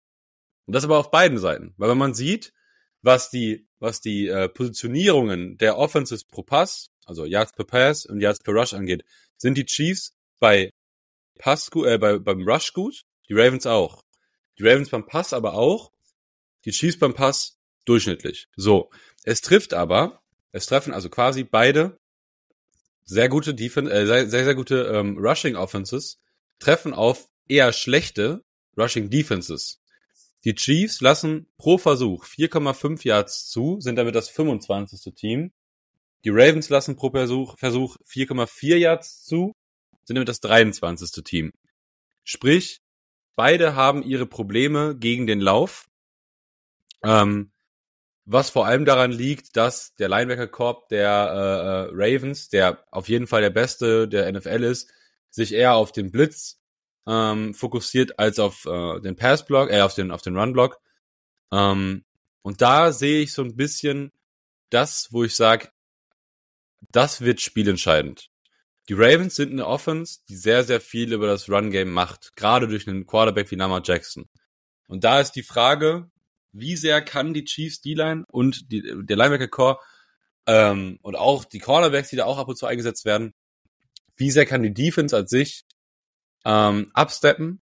Und das aber auf beiden Seiten. Weil wenn man sieht, was die, was die äh, Positionierungen der Offenses pro Pass, also Yards per Pass und Yards per Rush angeht, sind die Chiefs bei Pass äh, bei, beim Rush gut, die Ravens auch. Die Ravens beim Pass aber auch, die Chiefs beim Pass durchschnittlich. So, es trifft aber, es treffen also quasi beide sehr gute Defense, äh, sehr, sehr, sehr gute ähm, Rushing Offenses, treffen auf eher schlechte Rushing Defenses. Die Chiefs lassen pro Versuch 4,5 Yards zu, sind damit das 25. Team. Die Ravens lassen pro Versuch, Versuch 4,4 Yards zu, sind damit das 23. Team. Sprich, beide haben ihre Probleme gegen den Lauf. Ähm, was vor allem daran liegt, dass der Linebacker-Korb der äh, äh, Ravens, der auf jeden Fall der beste der NFL ist, sich eher auf den Blitz ähm, fokussiert als auf äh, den Passblock, äh, auf den auf den Runblock. Ähm, und da sehe ich so ein bisschen das, wo ich sage, das wird spielentscheidend. Die Ravens sind eine Offense, die sehr, sehr viel über das Run-Game macht, gerade durch einen Quarterback wie Lamar Jackson. Und da ist die Frage, wie sehr kann die Chiefs D-Line und die, der Linebacker-Core ähm, und auch die Cornerbacks, die da auch ab und zu eingesetzt werden, wie sehr kann die Defense als sich ähm, absteppen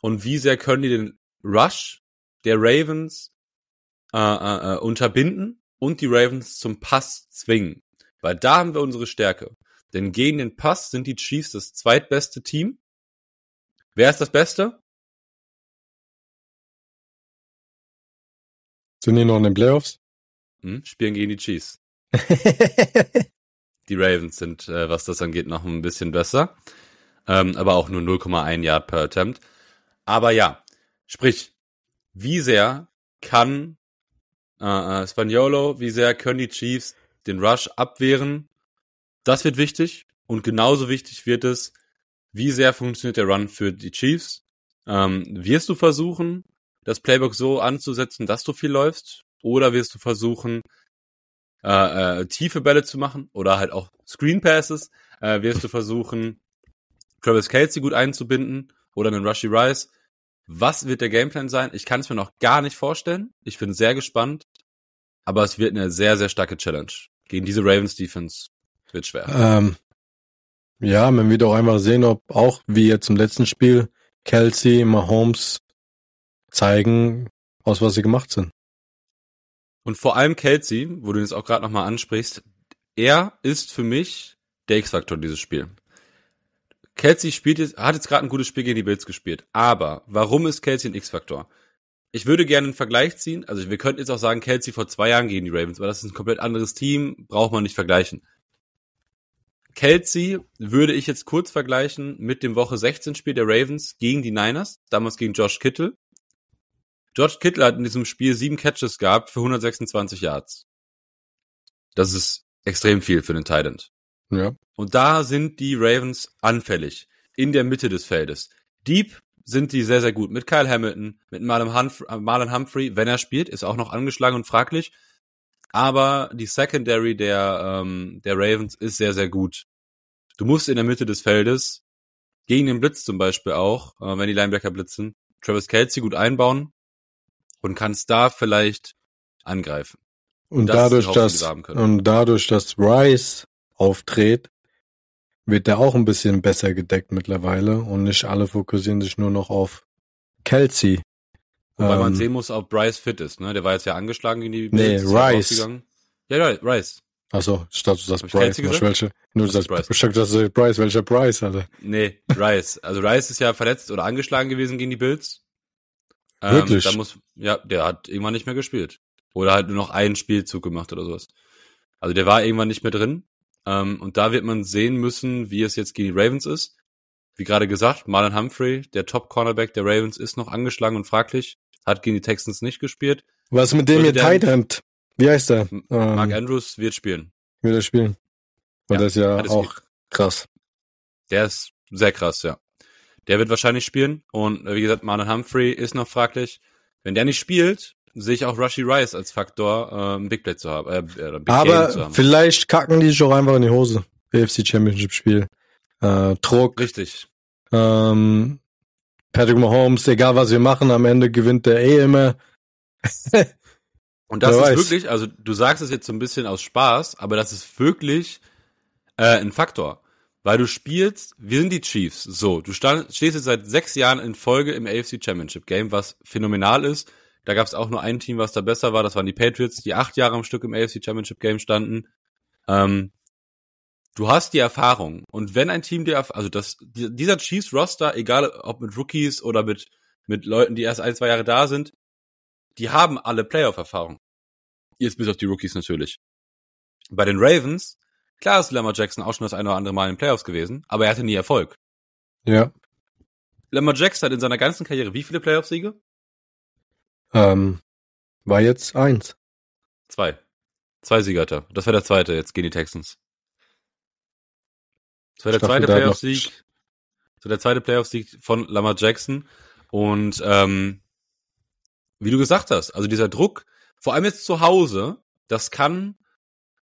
und wie sehr können die den Rush der Ravens äh, äh, äh, unterbinden und die Ravens zum Pass zwingen. Weil da haben wir unsere Stärke. Denn gegen den Pass sind die Chiefs das zweitbeste Team. Wer ist das Beste? Sind die noch in den Playoffs? Hm, spielen gegen die Chiefs. die Ravens sind, äh, was das angeht, noch ein bisschen besser. Ähm, aber auch nur 0,1 Yard per Attempt. Aber ja, sprich, wie sehr kann äh, äh, Spaniolo, wie sehr können die Chiefs den Rush abwehren? Das wird wichtig. Und genauso wichtig wird es, wie sehr funktioniert der Run für die Chiefs? Ähm, wirst du versuchen, das Playbook so anzusetzen, dass du viel läufst? Oder wirst du versuchen, äh, äh, tiefe Bälle zu machen? Oder halt auch Screen Passes? Äh, wirst du versuchen, Travis Kelsey gut einzubinden? Oder einen Rushy Rice? Was wird der Gameplan sein? Ich kann es mir noch gar nicht vorstellen. Ich bin sehr gespannt. Aber es wird eine sehr, sehr starke Challenge. Gegen diese Ravens Defense wird schwer. Ähm, ja, man wird auch einfach sehen, ob auch wie jetzt im letzten Spiel Kelsey, Mahomes zeigen, aus was sie gemacht sind. Und vor allem Kelsey, wo du jetzt auch gerade nochmal ansprichst, er ist für mich der X-Faktor dieses Spiel. Kelsey spielt jetzt, hat jetzt gerade ein gutes Spiel gegen die Bills gespielt. Aber warum ist Kelsey ein X-Faktor? Ich würde gerne einen Vergleich ziehen. Also wir könnten jetzt auch sagen, Kelsey vor zwei Jahren gegen die Ravens, weil das ist ein komplett anderes Team, braucht man nicht vergleichen. Kelsey würde ich jetzt kurz vergleichen mit dem Woche 16 Spiel der Ravens gegen die Niners, damals gegen Josh Kittle. George Kittle hat in diesem Spiel sieben Catches gehabt für 126 Yards. Das ist extrem viel für den Titan. Ja. Und da sind die Ravens anfällig. In der Mitte des Feldes. Deep sind die sehr, sehr gut. Mit Kyle Hamilton, mit Marlon Humphrey, Marlon Humphrey wenn er spielt, ist auch noch angeschlagen und fraglich. Aber die Secondary der, ähm, der Ravens ist sehr, sehr gut. Du musst in der Mitte des Feldes, gegen den Blitz zum Beispiel auch, äh, wenn die Linebacker blitzen, Travis Kelsey gut einbauen und kannst da vielleicht angreifen. Und, und das dadurch, dass, und dadurch, dass Rice auftritt, wird der auch ein bisschen besser gedeckt mittlerweile und nicht alle fokussieren sich nur noch auf Kelsey. Wobei ähm, man sehen muss, ob Bryce fit ist, ne? Der war jetzt ja angeschlagen in die Nee, Rice. Ja, Rice. Achso, ich dachte, du sagst Bryce. Welche, nur du sagst, Bryce. Ich dachte, das ist Bryce, welcher Bryce, Alter. Nee, Rice. Also Rice ist ja verletzt oder angeschlagen gewesen gegen die Bills. Ähm, Wirklich? Da muss, ja, der hat irgendwann nicht mehr gespielt. Oder halt nur noch einen Spielzug gemacht oder sowas. Also der war irgendwann nicht mehr drin. Ähm, und da wird man sehen müssen, wie es jetzt gegen die Ravens ist. wie gerade gesagt, Marlon Humphrey, der Top-Cornerback der Ravens, ist noch angeschlagen und fraglich. Hat gegen die Texans nicht gespielt. Was mit dem hier Tight End? Wie heißt der? Mark ähm, Andrews wird spielen. Wird er spielen? Und ja, das ist ja auch krass. Der ist sehr krass, ja. Der wird wahrscheinlich spielen. Und wie gesagt, Marlon Humphrey ist noch fraglich. Wenn der nicht spielt, sehe ich auch Rushy Rice als Faktor, äh, Big Play zu haben. Äh, Big Aber zu haben. vielleicht kacken die sich auch einfach in die Hose. AFC Championship Spiel. Äh, Druck. Richtig. Ähm, Patrick Mahomes, egal was wir machen, am Ende gewinnt der eh immer. Und das Wer ist weiß. wirklich, also du sagst es jetzt so ein bisschen aus Spaß, aber das ist wirklich äh, ein Faktor. Weil du spielst, wir sind die Chiefs. So, du stand, stehst jetzt seit sechs Jahren in Folge im AFC Championship Game, was phänomenal ist. Da gab es auch nur ein Team, was da besser war. Das waren die Patriots, die acht Jahre am Stück im AFC Championship Game standen. Ähm, du hast die Erfahrung. Und wenn ein Team dir, also das, dieser Chiefs Roster, egal ob mit Rookies oder mit, mit Leuten, die erst ein, zwei Jahre da sind, die haben alle Playoff-Erfahrung. Jetzt bis auf die Rookies natürlich. Bei den Ravens, klar ist Lamar Jackson auch schon das eine oder andere Mal in den Playoffs gewesen, aber er hatte nie Erfolg. Ja. Lamar Jackson hat in seiner ganzen Karriere wie viele Playoff-Siege? Ähm, war jetzt eins. Zwei. Zwei Siege hat er. Das war der zweite jetzt gegen die Texans. Das war der zweite Playoff-Sieg. So der zweite Playoff-Sieg von Lamar Jackson. Und ähm, wie du gesagt hast, also dieser Druck, vor allem jetzt zu Hause, das kann,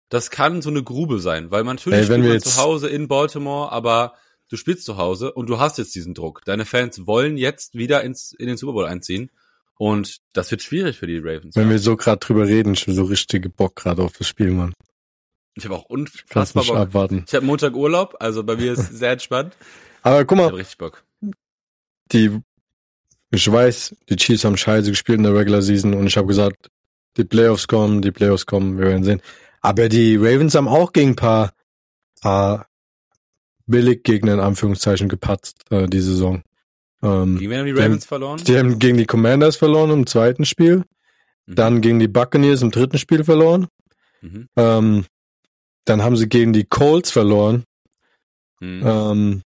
das kann so eine Grube sein, weil man natürlich hey, spielt man zu Hause in Baltimore, aber du spielst zu Hause und du hast jetzt diesen Druck. Deine Fans wollen jetzt wieder ins, in den Super Bowl einziehen. Und das wird schwierig für die Ravens. Wenn ja. wir so gerade drüber reden, schon so richtige Bock gerade auf das Spiel, Mann. Ich habe auch unfassbar Bock. Abwarten. Ich habe Montag Urlaub, also bei mir ist sehr entspannt. Aber guck mal, ich richtig Bock. Die ich weiß, die Chiefs haben scheiße gespielt in der Regular Season und ich habe gesagt, die Playoffs kommen, die Playoffs kommen, wir werden sehen. Aber die Ravens haben auch gegen ein paar, paar Billiggegner in Anführungszeichen gepatzt äh, die Saison. Ähm, gegen wen haben die Ravens die haben, verloren? Die haben gegen die Commanders verloren im zweiten Spiel. Mhm. Dann gegen die Buccaneers im dritten Spiel verloren. Mhm. Ähm, dann haben sie gegen die Colts verloren. Mhm. Ähm,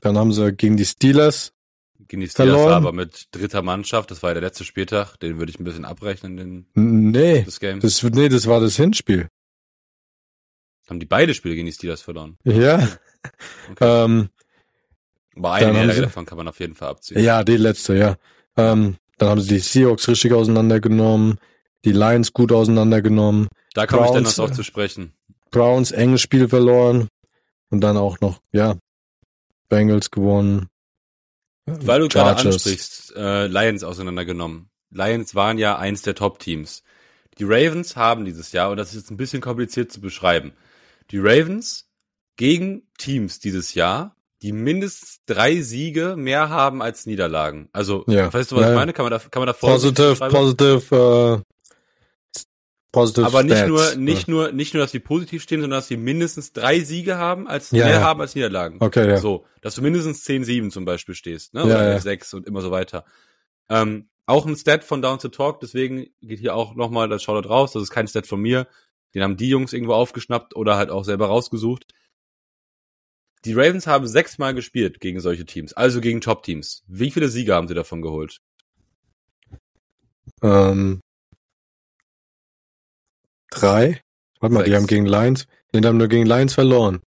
dann haben sie gegen die Steelers gegen die Steelers verloren. aber mit dritter Mannschaft. Das war ja der letzte Spieltag. Den würde ich ein bisschen abrechnen. Den, nee, das Game. Das, nee, das war das Hinspiel. Haben die beide Spiele gegen die Steelers verloren? Ja. Okay. Ähm, aber eine davon kann man auf jeden Fall abziehen. Ja, die letzte, ja. Ähm, dann haben sie die Seahawks richtig auseinandergenommen, die Lions gut auseinandergenommen. Da komme ich dann noch drauf zu sprechen. Browns enges Spiel verloren und dann auch noch, ja, Bengals gewonnen. Weil du gerade ansprichst, äh, Lions auseinandergenommen. Lions waren ja eins der Top-Teams. Die Ravens haben dieses Jahr, und das ist jetzt ein bisschen kompliziert zu beschreiben, die Ravens gegen Teams dieses Jahr, die mindestens drei Siege mehr haben als Niederlagen. Also, ja. weißt du, was ja, ich meine? Kann man da, kann man da Positive, positive, äh, Positive Aber nicht Stats. nur, nicht ja. nur, nicht nur, dass sie positiv stehen, sondern dass sie mindestens drei Siege haben, als mehr haben als Niederlagen. Okay, ja. So, dass du mindestens 10-7 zum Beispiel stehst, ne? Oder ja, 6 und immer so weiter. Ähm, auch ein Stat von Down to Talk, deswegen geht hier auch nochmal das Shoutout raus. Das ist kein Stat von mir. Den haben die Jungs irgendwo aufgeschnappt oder halt auch selber rausgesucht. Die Ravens haben sechsmal gespielt gegen solche Teams, also gegen Top-Teams. Wie viele Siege haben sie davon geholt? Ähm, Drei? Warte mal, Sechs. die haben gegen Lions, die haben nur gegen Lions verloren.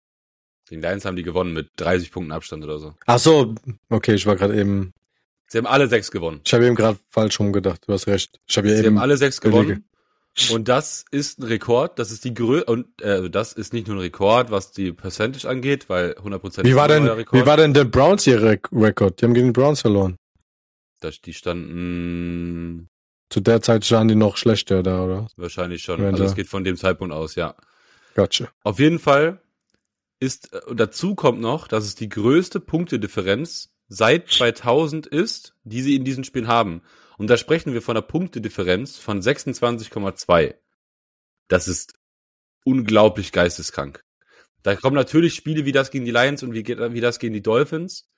Gegen Lions haben die gewonnen mit 30 Punkten Abstand oder so. Ach so, okay, ich war gerade eben. Sie haben alle sechs gewonnen. Ich habe eben gerade falsch rumgedacht, du hast recht. Ich habe ja Sie eben haben alle sechs gewonnen. Und das ist ein Rekord, das ist die Grö und äh, das ist nicht nur ein Rekord, was die Percentage angeht, weil 100% Wie war denn wie war denn der Browns ihr Rekord? Die haben gegen die Browns verloren. Das, die standen zu der Zeit sahen die noch schlechter da, oder? Wahrscheinlich schon. also es geht von dem Zeitpunkt aus, ja. Gotcha. Auf jeden Fall ist, äh, dazu kommt noch, dass es die größte Punktedifferenz seit 2000 ist, die sie in diesen Spielen haben. Und da sprechen wir von einer Punktedifferenz von 26,2. Das ist unglaublich geisteskrank. Da kommen natürlich Spiele wie das gegen die Lions und wie, wie das gegen die Dolphins,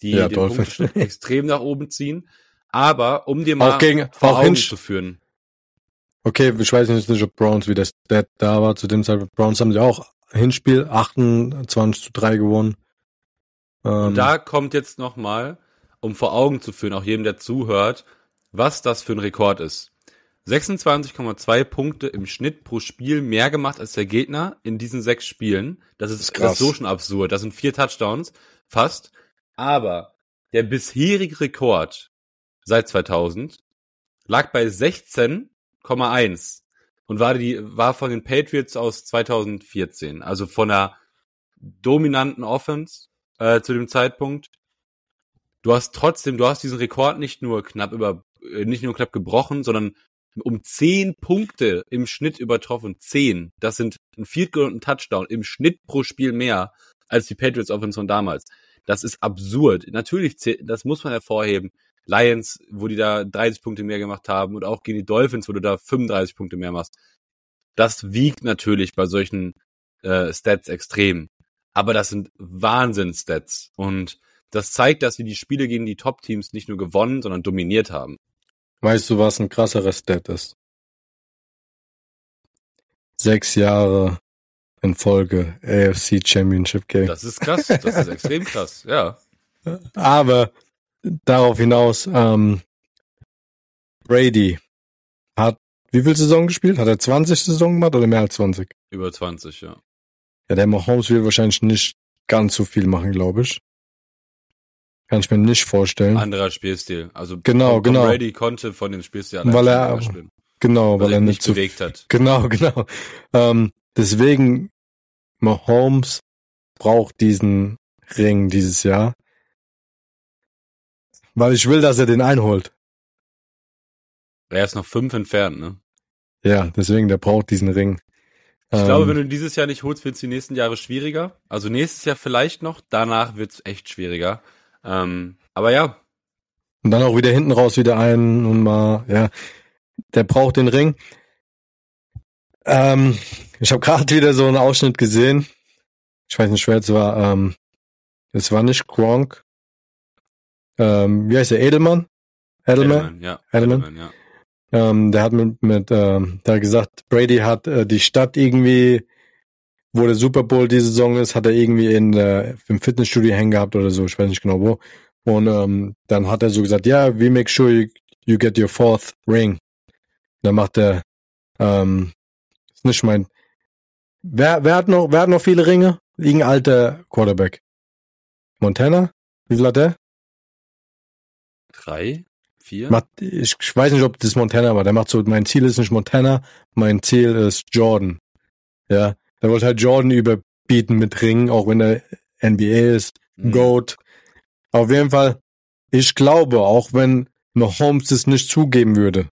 die ja, den Dolphins. Extrem nach oben ziehen. Aber um dir mal auch gegen, vor auch Augen zu führen. Okay, ich weiß nicht, ob Browns wie das Stat da war. Zu dem Zeitpunkt Browns haben sie auch Hinspiel 28 zu 3 gewonnen. Ähm, Und da kommt jetzt nochmal, um vor Augen zu führen, auch jedem, der zuhört, was das für ein Rekord ist. 26,2 Punkte im Schnitt pro Spiel mehr gemacht als der Gegner in diesen sechs Spielen. Das ist, das ist, das ist so schon absurd. Das sind vier Touchdowns, fast. Aber der bisherige Rekord seit 2000 lag bei 16,1 und war die war von den Patriots aus 2014, also von der dominanten Offense äh, zu dem Zeitpunkt. Du hast trotzdem, du hast diesen Rekord nicht nur knapp über nicht nur knapp gebrochen, sondern um zehn Punkte im Schnitt übertroffen. Zehn. Das sind ein Field Goal und ein Touchdown im Schnitt pro Spiel mehr als die Patriots Offense von damals. Das ist absurd. Natürlich, das muss man hervorheben. Lions, wo die da 30 Punkte mehr gemacht haben und auch gegen die Dolphins, wo du da 35 Punkte mehr machst. Das wiegt natürlich bei solchen äh, Stats extrem. Aber das sind Wahnsinn-Stats. Und das zeigt, dass wir die Spiele gegen die Top-Teams nicht nur gewonnen, sondern dominiert haben. Weißt du, was ein krasserer Stat ist? Sechs Jahre in Folge AFC Championship Game. Das ist krass, das ist extrem krass, ja. Aber darauf hinaus, ähm, Brady hat wie viel Saison gespielt? Hat er 20 Saison gemacht oder mehr als 20? Über 20, ja. Ja, der Mahomes will wahrscheinlich nicht ganz so viel machen, glaube ich. Kann ich mir nicht vorstellen. Anderer Spielstil. Also genau, Tom, genau. Brady konnte von dem Spielstil weil er spielen. Genau, weil, weil er nicht zu, bewegt hat. Genau, genau. Ähm, deswegen Mahomes braucht diesen Ring dieses Jahr. Weil ich will, dass er den einholt. Er ist noch fünf entfernt, ne? Ja, deswegen, der braucht diesen Ring. Ich ähm, glaube, wenn du dieses Jahr nicht holst, wird es die nächsten Jahre schwieriger. Also nächstes Jahr vielleicht noch, danach wird es echt schwieriger. Ähm, aber ja. Und dann auch wieder hinten raus wieder ein und mal, ja, der braucht den Ring. Ähm, ich habe gerade wieder so einen Ausschnitt gesehen. Ich weiß nicht, wer es war. Ähm, es war nicht Gronk. Ähm, wie heißt der? Edelmann? Edelman? Edelman, ja. Edelman, Edelman ja. Ähm, der hat mit, mit ähm, da gesagt, Brady hat äh, die Stadt irgendwie wo der Super Bowl diese Saison ist, hat er irgendwie in äh, im Fitnessstudio hängen gehabt oder so, ich weiß nicht genau wo. Und ähm, dann hat er so gesagt, ja, yeah, we make sure you, you get your fourth ring. Dann macht er, ähm, ist nicht mein. Wer, wer hat noch, wer hat noch viele Ringe? Irgendein alter Quarterback. Montana? Wie viel hat der? Drei? Vier? Macht, ich, ich weiß nicht, ob das Montana war. Der macht so, mein Ziel ist nicht Montana, mein Ziel ist Jordan. Ja. Er wollte halt Jordan überbieten mit Ringen, auch wenn er NBA ist, mhm. GOAT. Auf jeden Fall, ich glaube, auch wenn Mahomes es nicht zugeben würde,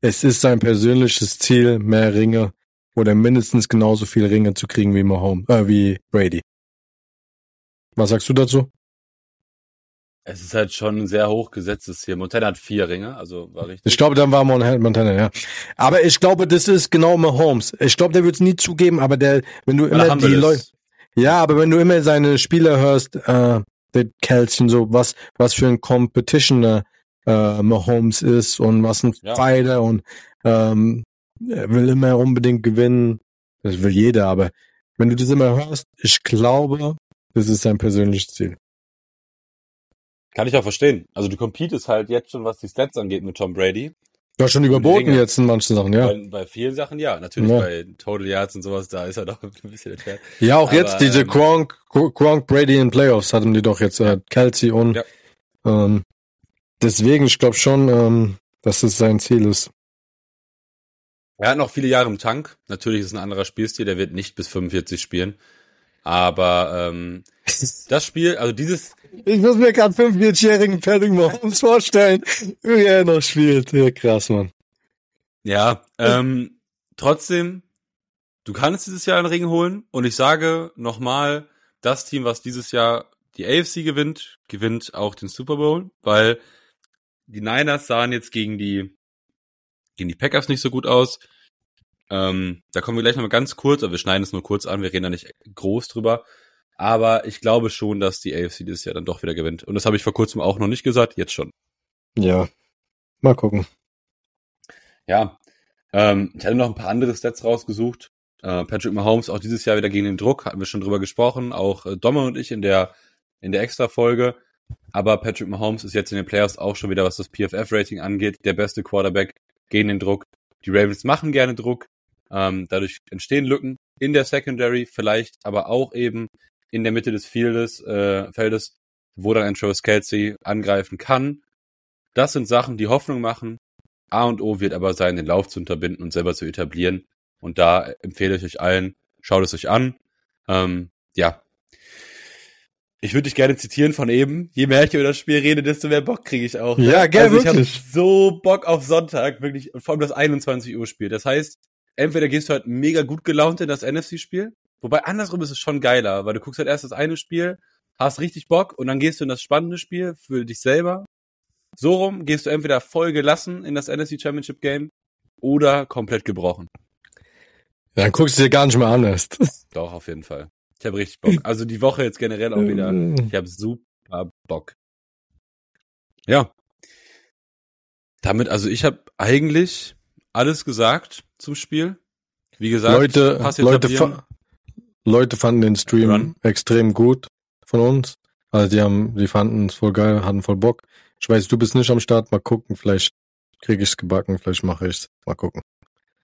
es ist sein persönliches Ziel, mehr Ringe oder mindestens genauso viele Ringe zu kriegen wie Mahomes, äh, wie Brady. Was sagst du dazu? Es ist halt schon ein sehr hochgesetztes Ziel. Montana hat vier Ringe, also war richtig. Ich glaube, dann war Montana, ja. Aber ich glaube, das ist genau Mahomes. Ich glaube, der wird es nie zugeben, aber der, wenn du immer die Leute, ja, aber wenn du immer seine Spieler hörst, äh, der Kelsey so, was, was für ein Competitioner äh, Mahomes ist und was ein ja. Fighter und ähm, er will immer unbedingt gewinnen. Das will jeder, aber wenn du das immer hörst, ich glaube, das ist sein persönliches Ziel. Kann ich auch verstehen. Also du competest halt jetzt schon, was die Stats angeht mit Tom Brady. Hast schon überboten jetzt in manchen Sachen, ja. Bei, bei vielen Sachen ja. Natürlich ja. bei Total Yards und sowas, da ist er doch ein bisschen entfernt. Ja, auch Aber, jetzt diese ähm, Gronk, Gronk Brady in Playoffs hatten die doch jetzt äh, Kelsey und ja. ähm, deswegen, ich glaube schon, ähm, dass es sein Ziel ist. Er hat noch viele Jahre im Tank. Natürlich ist es ein anderer Spielstil, der wird nicht bis 45 spielen. Aber ähm, das Spiel, also dieses. Ich muss mir gerade 45-jährigen Patrick Mahomes vorstellen, wie er noch spielt. Ja, krass, Mann. Ja, ähm, trotzdem, du kannst dieses Jahr einen Ring holen und ich sage nochmal, das Team, was dieses Jahr die AFC gewinnt, gewinnt auch den Super Bowl, weil die Niners sahen jetzt gegen die gegen die Packers nicht so gut aus. Ähm, da kommen wir gleich nochmal ganz kurz, aber wir schneiden es nur kurz an, wir reden da nicht groß drüber. Aber ich glaube schon, dass die AFC dieses Jahr dann doch wieder gewinnt. Und das habe ich vor kurzem auch noch nicht gesagt, jetzt schon. Ja, mal gucken. Ja, ähm, ich hatte noch ein paar andere Stats rausgesucht. Äh, Patrick Mahomes auch dieses Jahr wieder gegen den Druck, hatten wir schon drüber gesprochen. Auch äh, Domme und ich in der in der Extra-Folge. Aber Patrick Mahomes ist jetzt in den Playoffs auch schon wieder, was das PFF-Rating angeht, der beste Quarterback gegen den Druck. Die Ravens machen gerne Druck. Ähm, dadurch entstehen Lücken in der Secondary, vielleicht aber auch eben in der Mitte des Fieldes, äh, Feldes, wo dann ein Travis Kelsey angreifen kann. Das sind Sachen, die Hoffnung machen. A und O wird aber sein, den Lauf zu unterbinden und selber zu etablieren. Und da empfehle ich euch allen, schaut es euch an. Ähm, ja. Ich würde dich gerne zitieren von eben. Je mehr ich über das Spiel rede, desto mehr Bock kriege ich auch. Ne? Ja, gerne. Also ich habe so Bock auf Sonntag, wirklich, vor allem das 21 Uhr Spiel. Das heißt, entweder gehst du halt mega gut gelaunt in das NFC-Spiel, wobei andersrum ist es schon geiler, weil du guckst halt erst das eine Spiel, hast richtig Bock und dann gehst du in das spannende Spiel für dich selber. So rum gehst du entweder voll gelassen in das NFC Championship Game oder komplett gebrochen. Ja, dann guckst du dir gar nicht mehr an erst. Doch, auf jeden Fall. Ich habe richtig Bock. Also die Woche jetzt generell auch wieder. Ich habe super Bock. Ja. Damit, also ich habe eigentlich alles gesagt zum Spiel. Wie gesagt, Leute, Leute, fa Leute fanden den Stream Run. extrem gut von uns. Also die haben, die fanden es voll geil, hatten voll Bock. Ich weiß, du bist nicht am Start, mal gucken, vielleicht kriege ich's gebacken, vielleicht mache ich's. Mal gucken.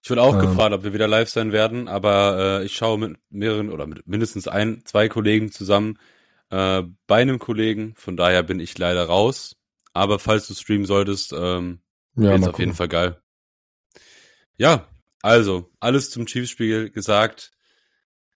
Ich wurde auch ähm, gefragt, ob wir wieder live sein werden, aber äh, ich schaue mit mehreren oder mit mindestens ein, zwei Kollegen zusammen äh, bei einem Kollegen. Von daher bin ich leider raus. Aber falls du streamen solltest, ähm, ja, ist auf jeden Fall geil. Ja, also alles zum Chiefs-Spiel gesagt.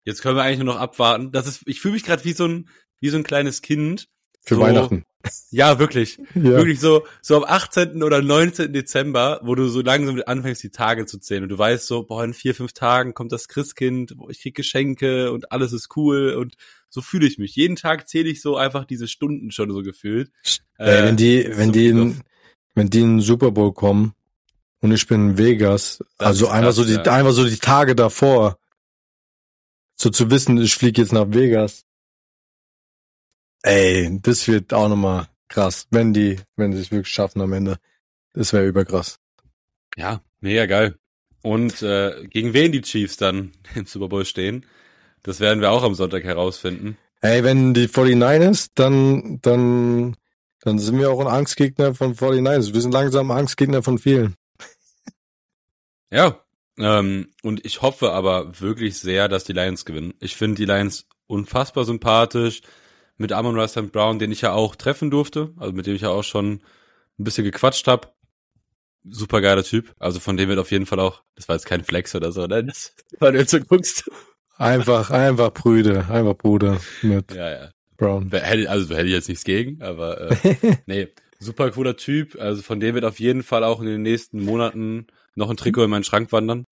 Jetzt können wir eigentlich nur noch abwarten. Das ist, ich fühle mich gerade wie so ein wie so ein kleines Kind, für so, Weihnachten. Ja, wirklich. Ja. Wirklich so, so am 18. oder 19. Dezember, wo du so langsam anfängst, die Tage zu zählen und du weißt so, boah, in vier, fünf Tagen kommt das Christkind, ich krieg Geschenke und alles ist cool und so fühle ich mich. Jeden Tag zähle ich so einfach diese Stunden schon so gefühlt. Äh, wenn die, wenn so die, in, wenn die in den Super Bowl kommen und ich bin in Vegas, das also einfach so die, ja. einfach so die Tage davor, so zu wissen, ich fliege jetzt nach Vegas Ey, das wird auch nochmal krass, wenn die, wenn sie es wirklich schaffen am Ende. Das wäre überkrass. Ja, mega geil. Und äh, gegen wen die Chiefs dann im Super Bowl stehen, das werden wir auch am Sonntag herausfinden. Ey, wenn die 49ers, dann, dann, dann sind wir auch ein Angstgegner von 49ers. Wir sind langsam Angstgegner von vielen. Ja, ähm, und ich hoffe aber wirklich sehr, dass die Lions gewinnen. Ich finde die Lions unfassbar sympathisch mit Amon St. Brown, den ich ja auch treffen durfte, also mit dem ich ja auch schon ein bisschen gequatscht habe. Super geiler Typ. Also von dem wird auf jeden Fall auch, das war jetzt kein Flex oder so, ne? Das, weil du jetzt so guckst. Einfach, einfach Brüder, einfach Bruder mit ja, ja. Brown. Also hätte ich jetzt nichts gegen, aber äh, nee, super cooler Typ. Also von dem wird auf jeden Fall auch in den nächsten Monaten noch ein Trikot in meinen Schrank wandern.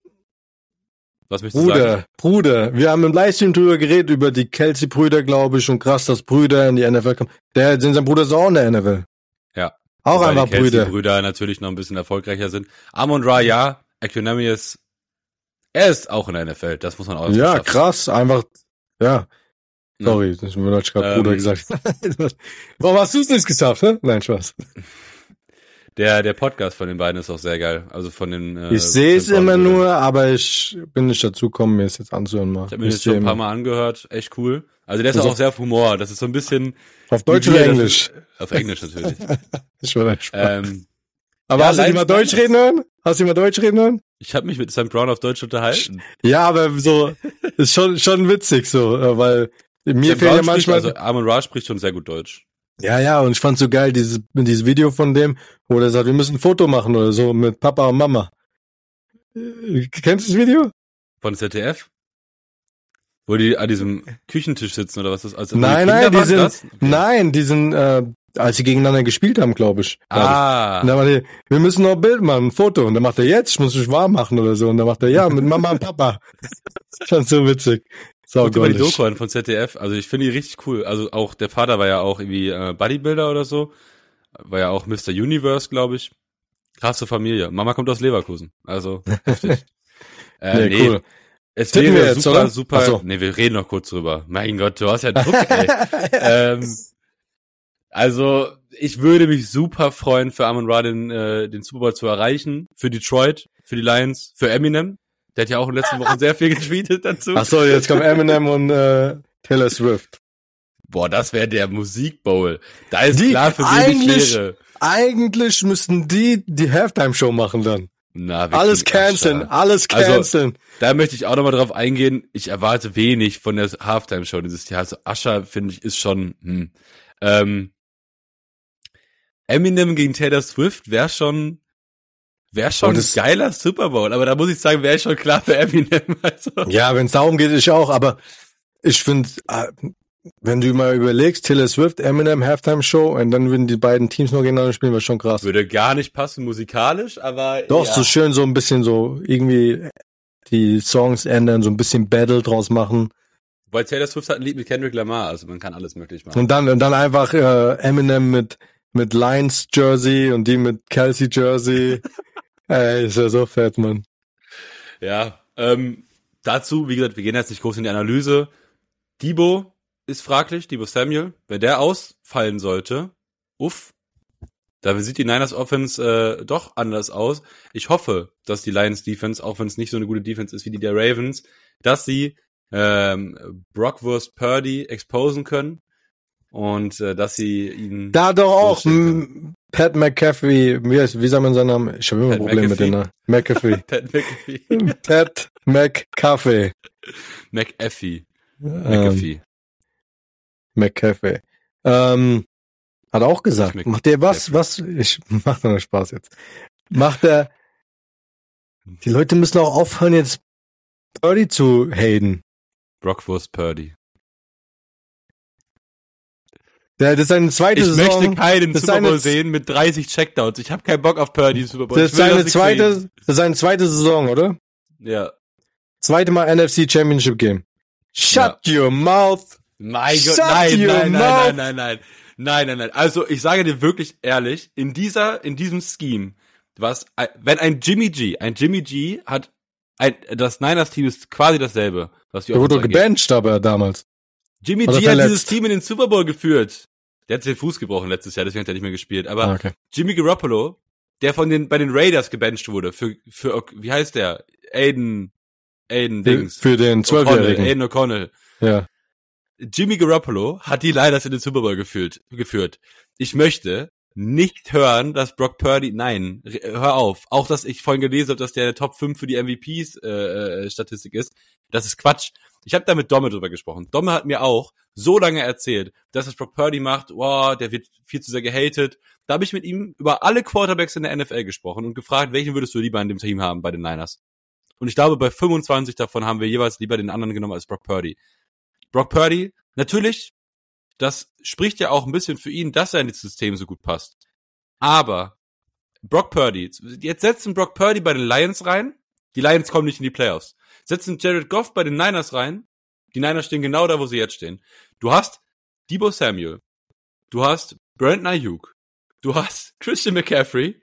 Was möchtest Bruder, du sagen? Bruder, wir haben im Livestream drüber geredet, über die Kelsey-Brüder, glaube ich, und krass, dass Brüder in die NFL kommen. Der, sein Bruder ist auch in der NFL. Ja. Auch Weil einfach die Brüder. Brüder natürlich noch ein bisschen erfolgreicher sind. Amon Ra, ja. Equinemius, er ist auch in der NFL, das muss man auch Ja, krass, einfach, ja. Sorry, ja. ich habe gerade Bruder ähm, gesagt. Warum hast du es nicht geschafft, hä? Nein, Spaß. Der, der Podcast von den beiden ist auch sehr geil. Also von den. Äh, ich sehe es immer nur, aber ich bin nicht dazu gekommen, mir es jetzt anzuhören mal. Ich habe mir das schon ein paar Mal angehört. Echt cool. Also der ist also auch sehr auf Humor. Das ist so ein bisschen. Auf Deutsch oder Englisch? Ist, auf Englisch natürlich. ich war Spaß. Ähm, aber ja, hast du mal Deutsch reden hören? Hast du mal Deutsch reden hören? Ich habe mich mit Sam Brown auf Deutsch unterhalten. Ja, aber so ist schon schon witzig so, äh, weil mir fehlt ja manchmal. also Armin Ra spricht schon sehr gut Deutsch. Ja, ja, und ich fand so geil, dieses, dieses Video von dem, wo der sagt, wir müssen ein Foto machen oder so mit Papa und Mama. Äh, kennst du das Video? Von ZDF? Wo die an diesem Küchentisch sitzen oder was ist das? Also nein, nein, die sind, okay. nein, die sind, äh, als sie gegeneinander gespielt haben, glaube ich. Ah. Und dann meinte, wir müssen noch ein Bild machen, ein Foto. Und dann macht er jetzt, ich muss mich warm machen oder so. Und dann macht er, ja, mit Mama und Papa. Schon so witzig. Sau Guck die Doku an von ZDF. Also ich finde die richtig cool. Also auch der Vater war ja auch irgendwie äh, Bodybuilder oder so. War ja auch Mr. Universe, glaube ich. Krasse Familie. Mama kommt aus Leverkusen. Also heftig. äh, nee, nee, cool. Es Tippen wäre jetzt, super, oder? super. So. Nee, wir reden noch kurz drüber. Mein Gott, du hast ja Druck, ey. ähm, also, ich würde mich super freuen, für Amon Ra den, äh, den Super Bowl zu erreichen. Für Detroit, für die Lions, für Eminem. Der hat ja auch in den letzten Wochen sehr viel getweetet dazu. Ach so, jetzt kommen Eminem und äh, Taylor Swift. Boah, das wäre der Musikbowl. Da ist Die klar für ich eigentlich- wäre. Eigentlich müssten die die Halftime-Show machen dann. Na, Alles canceln, alles Also- canceln. Da möchte ich auch nochmal drauf eingehen. Ich erwarte wenig von der Halftime-Show dieses Jahr. Also Ascher, finde ich, ist schon, hm. ähm, Eminem gegen Taylor Swift wäre schon, wäre schon ein geiler Super Bowl. Aber da muss ich sagen, wäre schon klar für Eminem. Also, Ja, wenn es darum geht, ich auch, aber ich finde, wenn du mal überlegst, Taylor Swift, Eminem, Halftime-Show und dann würden die beiden Teams noch gegeneinander spielen, wäre schon krass. würde gar nicht passen musikalisch, aber Doch, ja. so schön so ein bisschen so irgendwie die Songs ändern, so ein bisschen Battle draus machen Weil Taylor Swift hat ein Lied mit Kendrick Lamar, also man kann alles möglich machen. und dann und dann einfach äh, Eminem mit mit Lions Jersey und die mit Kelsey Jersey. Ey, ist ja so fett, man. Ja, ähm, dazu, wie gesagt, wir gehen jetzt nicht groß in die Analyse. Debo ist fraglich, Debo Samuel. Wenn der ausfallen sollte, uff, da sieht die Niners Offense äh, doch anders aus. Ich hoffe, dass die Lions Defense, auch wenn es nicht so eine gute Defense ist wie die der Ravens, dass sie ähm, Brockwurst Purdy exposen können und äh, dass sie ihn Da doch auch Pat McAfee, wie, heißt, wie sagt man seinen Namen? Ich habe immer Pat Probleme mit McAfee? dem Namen. McAfee. Pat McAfee, Pat McCaffey. McAfee, Ähm, McAfee. McCaffey. Ähm, hat auch gesagt, Mc- macht der was, was, ich mach nur Spaß jetzt. Macht er, die Leute müssen auch aufhören, jetzt Birdie zu haten. Brockwurst Purdy. Der, das ist seine zweite Ich Saison. möchte keinen das Super Bowl sehen mit 30 Checkdowns. Ich habe keinen Bock auf Purdy Super Bowl. das Ich ist seine zweite, sehen. das ist seine zweite Saison, oder? Ja. Zweite Mal NFC Championship Game. Shut your mouth. Mein Gott, Shut nein, your nein, nein, mouth. nein, nein, nein. Nein, nein, nein. Also, ich sage dir wirklich ehrlich, in dieser, in diesem Scheme, was, wenn ein Jimmy G, ein Jimmy G hat, ein, das Niners Team ist quasi dasselbe, was die Der wurde gebencht aber damals. Jimmy Oder G hat verletzt. dieses Team in den Super Bowl geführt. Der hat sich den Fuß gebrochen letztes Jahr, deswegen hat er nicht mehr gespielt. Aber Ah, okay. Jimmy Garoppolo, der von den, bei den Raiders gebencht wurde, für, für, wie heißt der? Aiden, Aiden Für, Dings. für den Zwölfjährigen. Aiden O'Connell. Ja. Jimmy Garoppolo hat die Niners in den Super Bowl geführt, geführt. Ich möchte nicht hören, dass Brock Purdy, nein, hör auf. Auch, dass ich vorhin gelesen habe, dass der Top 5 für die MVPs-Statistik ist. Das ist Quatsch. Ich habe da mit Domme drüber gesprochen. Domme hat mir auch so lange erzählt, dass es Brock Purdy macht, wow, der wird viel zu sehr gehatet. Da habe ich mit ihm über alle Quarterbacks in der NFL gesprochen und gefragt, welchen würdest du lieber in dem Team haben bei den Niners? Und ich glaube, bei 25 davon haben wir jeweils lieber den anderen genommen als Brock Purdy. Brock Purdy, natürlich, das spricht ja auch ein bisschen für ihn, dass er in das System so gut passt. Aber Brock Purdy, jetzt setzen Brock Purdy bei den Lions rein, die Lions kommen nicht in die Playoffs. Setzen Jared Goff bei den Niners rein, die Niners stehen genau da, wo sie jetzt stehen. Du hast Debo Samuel, du hast Brandon Ayuk, du hast Christian McCaffrey,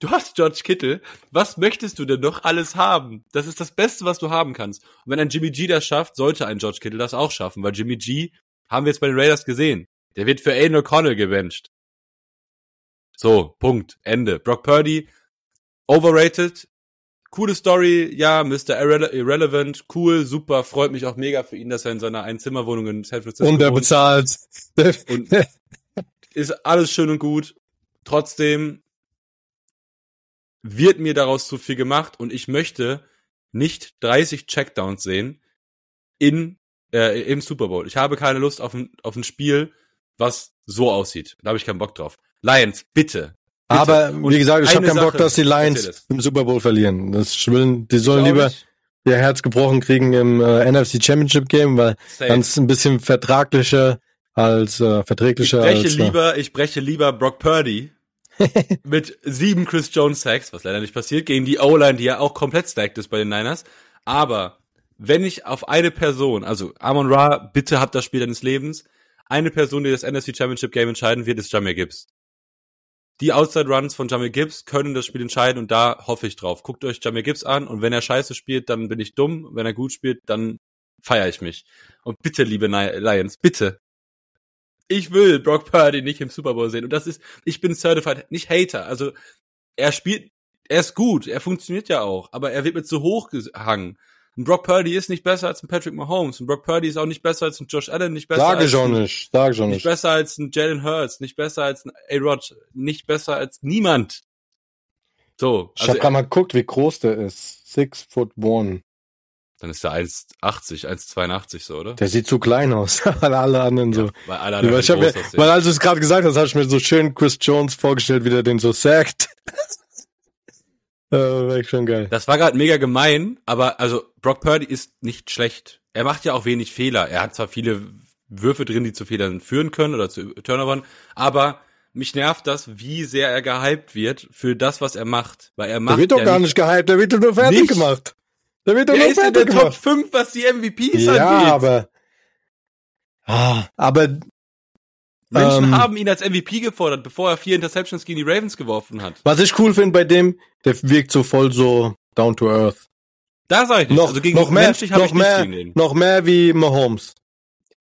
du hast George Kittle. Was möchtest du denn noch alles haben? Das ist das Beste, was du haben kannst. Und wenn ein Jimmy G das schafft, sollte ein George Kittle das auch schaffen, weil Jimmy G haben wir jetzt bei den Raiders gesehen. Der wird für Aiden O'Connell gebencht. So, Punkt, Ende. Brock Purdy, overrated, coole Story, ja, Mr. Irrele Irrelevant, cool, super, freut mich auch mega für ihn, dass er in seiner Einzimmerwohnung in San Francisco Und er wohnt. bezahlt. Und ist alles schön und gut. Trotzdem wird mir daraus zu viel gemacht und ich möchte nicht 30 Checkdowns sehen in äh, im Super Bowl. Ich habe keine Lust auf ein, auf ein Spiel, was so aussieht. Da habe ich keinen Bock drauf. Lions, bitte. Bitte. Aber Und wie gesagt, ich habe eine keinen Bock, Sache, dass die Lions im Super Bowl verlieren. Das will, die sollen lieber ich. ihr Herz gebrochen kriegen im äh, NFC Championship Game, weil dann ist ein bisschen vertraglicher als äh, Ich verträglicher breche als äh, lieber, ich breche lieber Brock Purdy mit sieben Chris Jones Sacks, was leider nicht passiert, gegen die O-Line, die ja auch komplett stacked ist bei den Niners. Aber wenn ich auf eine Person, also Amon Ra, bitte habt das Spiel deines Lebens, eine Person, die das NFC Championship Game entscheiden wird, ist Jamir Gibbs. Die Outside Runs von Jamir Gibbs können das Spiel entscheiden und da hoffe ich drauf. Guckt euch Jamir Gibbs an und wenn er scheiße spielt, dann bin ich dumm. Wenn er gut spielt, dann feiere ich mich. Und bitte, liebe Lions, bitte. Ich will Brock Purdy nicht im Super Bowl sehen. Und das ist, ich bin certified, nicht Hater. Also, er spielt, er ist gut, er funktioniert ja auch, aber er wird mit so hoch gehangen. Ein Brock Purdy ist nicht besser als ein Patrick Mahomes. Ein Brock Purdy ist auch nicht besser als ein Josh Allen, nicht besser Sage als schon ein, nicht, sage schon nicht nicht. besser als ein Jalen Hurts, nicht besser als ein A-Rod, nicht besser als niemand. So, Ich also habe gerade mal geguckt, wie groß der ist. Six foot one. dann ist der 1,80, 1,82 so, oder? Der sieht zu klein aus, weil alle anderen so. Weil alle anderen ich hab groß mir, weil als du es gerade gesagt hast, habe ich mir so schön Chris Jones vorgestellt, wie der den so sagt. äh, war schon geil. Das war gerade mega gemein, aber also Brock Purdy ist nicht schlecht. Er macht ja auch wenig Fehler. Er hat zwar viele Würfe drin, die zu Fehlern führen können oder zu Turnovern, aber mich nervt das, wie sehr er gehypt wird für das, was er macht. Weil er macht Der wird doch ja gar nicht gehypt, der wird doch nur fertig Nicht? gemacht. Der wird doch Er nur ist in fertig der Top gemacht. 5, was die MVPs Ja, angeht. aber. Ah, aber Menschen ähm, haben ihn als MVP gefordert, bevor er vier Interceptions gegen die Ravens geworfen hat. was ich cool finde bei dem, der wirkt so voll so down to earth. Da sag ich nicht. Noch, also gegen noch mehr, menschlich habe noch ich nichts mehr, gegen den. noch mehr wie Mahomes.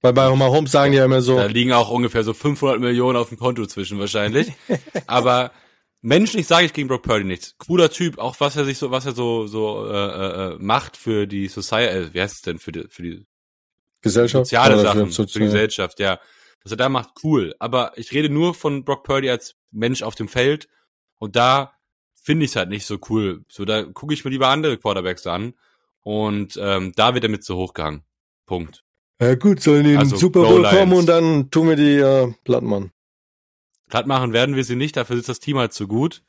Weil bei Mahomes sagen die ja immer so, Da liegen auch ungefähr so 500 Millionen auf dem Konto zwischen wahrscheinlich. Aber menschlich sage ich gegen Brock Purdy nichts. Cooler Typ, auch was er sich so, was er so so äh, äh, macht für die Society, äh, wie heißt es denn für die für die Gesellschaft. soziale Sachen, für für die Gesellschaft, ja. Was er da macht, cool. Aber ich rede nur von Brock Purdy als Mensch auf dem Feld und da finde ich es halt nicht so cool. So da gucke ich mir lieber andere Quarterbacks an und ähm, da wird er mit so hochgehangen. Punkt. Ja gut, sollen die in Also, den Super Bowl kommen und dann tun wir die äh, platt machen. Platt machen werden wir sie nicht, dafür ist das Team halt zu gut.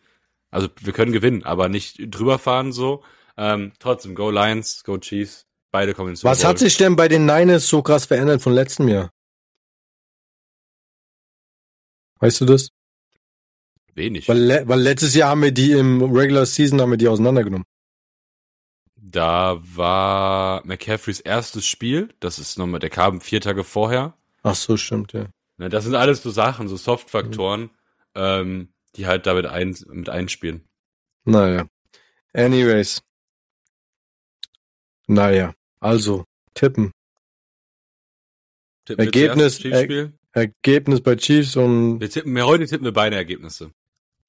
Also wir können gewinnen, aber nicht drüber fahren so. Ähm, trotzdem, Go Lions, Go Chiefs, beide kommen ins Super Was Bowl. hat sich denn bei den Niners so krass verändert von letztem Jahr? Weißt du das? Wenig. Weil, le weil letztes Jahr haben wir die im Regular Season haben wir die auseinandergenommen. Da war McCaffreys erstes Spiel, das ist nochmal, der kam vier Tage vorher. Ach so, stimmt, ja. Ne, das sind alles so Sachen, so Soft-Faktoren, ähm, die halt damit ein, mit einspielen. Naja. Anyways. Naja. Also, tippen. Tippen Ergebnis-? Ergebnis bei Chiefs und Wir tippen, wir heute tippen wir beide Ergebnisse.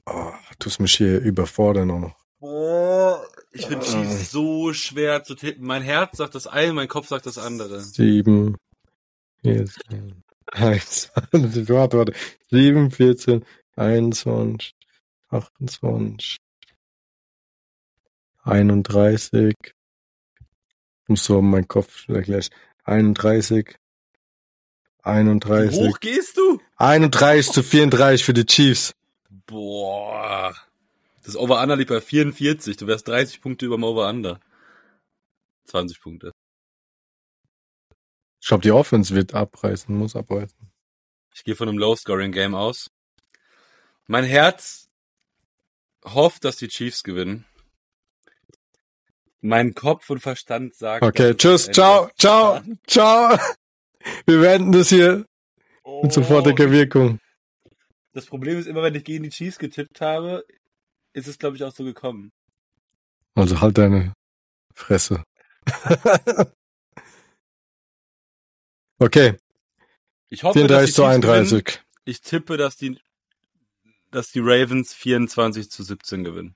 oh, tust mich hier überfordern auch noch. Boah, ich finde Chiefs so schwer zu tippen. Mein Herz sagt das eine, mein Kopf sagt das andere. Sieben, vierzehn, eins, warte, warte, sieben, vierzehn, einundzwanzig, achtundzwanzig, einunddreißig, muss so mein Kopf gleich, einunddreißig, Wie einunddreißig, hoch gehst du? 31 zu 34 für die Chiefs. Boah. Das Over-Under liegt bei 44. Du wärst 30 Punkte über dem Over-Under. 20 Punkte. Ich glaube, die Offense wird abreißen, muss abreißen. Ich gehe von einem Low-Scoring-Game aus. Mein Herz hofft, dass die Chiefs gewinnen. Mein Kopf und Verstand sagt. Okay, tschüss, ciao, ciao, ciao. Wir beenden das hier Oh. mit sofortiger Wirkung. Das Problem ist immer, wenn ich gegen die Chiefs getippt habe, ist es, glaube ich, auch so gekommen. Also halt deine Fresse. okay, Ich hoffe, dass die 34 zu Chiefs gewinnen. 31. Ich tippe, dass die, dass die Ravens 24 zu 17 gewinnen.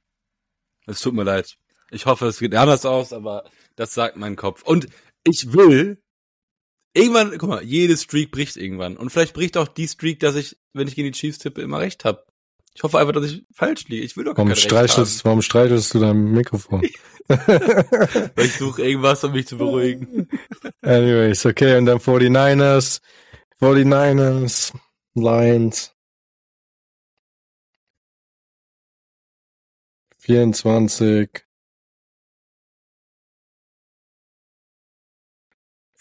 Es tut mir leid. Ich hoffe, es geht anders aus, aber das sagt mein Kopf. Und ich will, irgendwann, guck mal, jede Streak bricht irgendwann. Und vielleicht bricht auch die Streak, dass ich, wenn ich gegen die Chiefs tippe, immer recht habe. Ich hoffe einfach, dass ich falsch liege. Ich will doch gar Warum streichelst, warum streichelst du dein Mikrofon? Weil ich suche irgendwas, um mich zu beruhigen. Anyways, okay, und dann 49ers, 49ers, Lions. 24.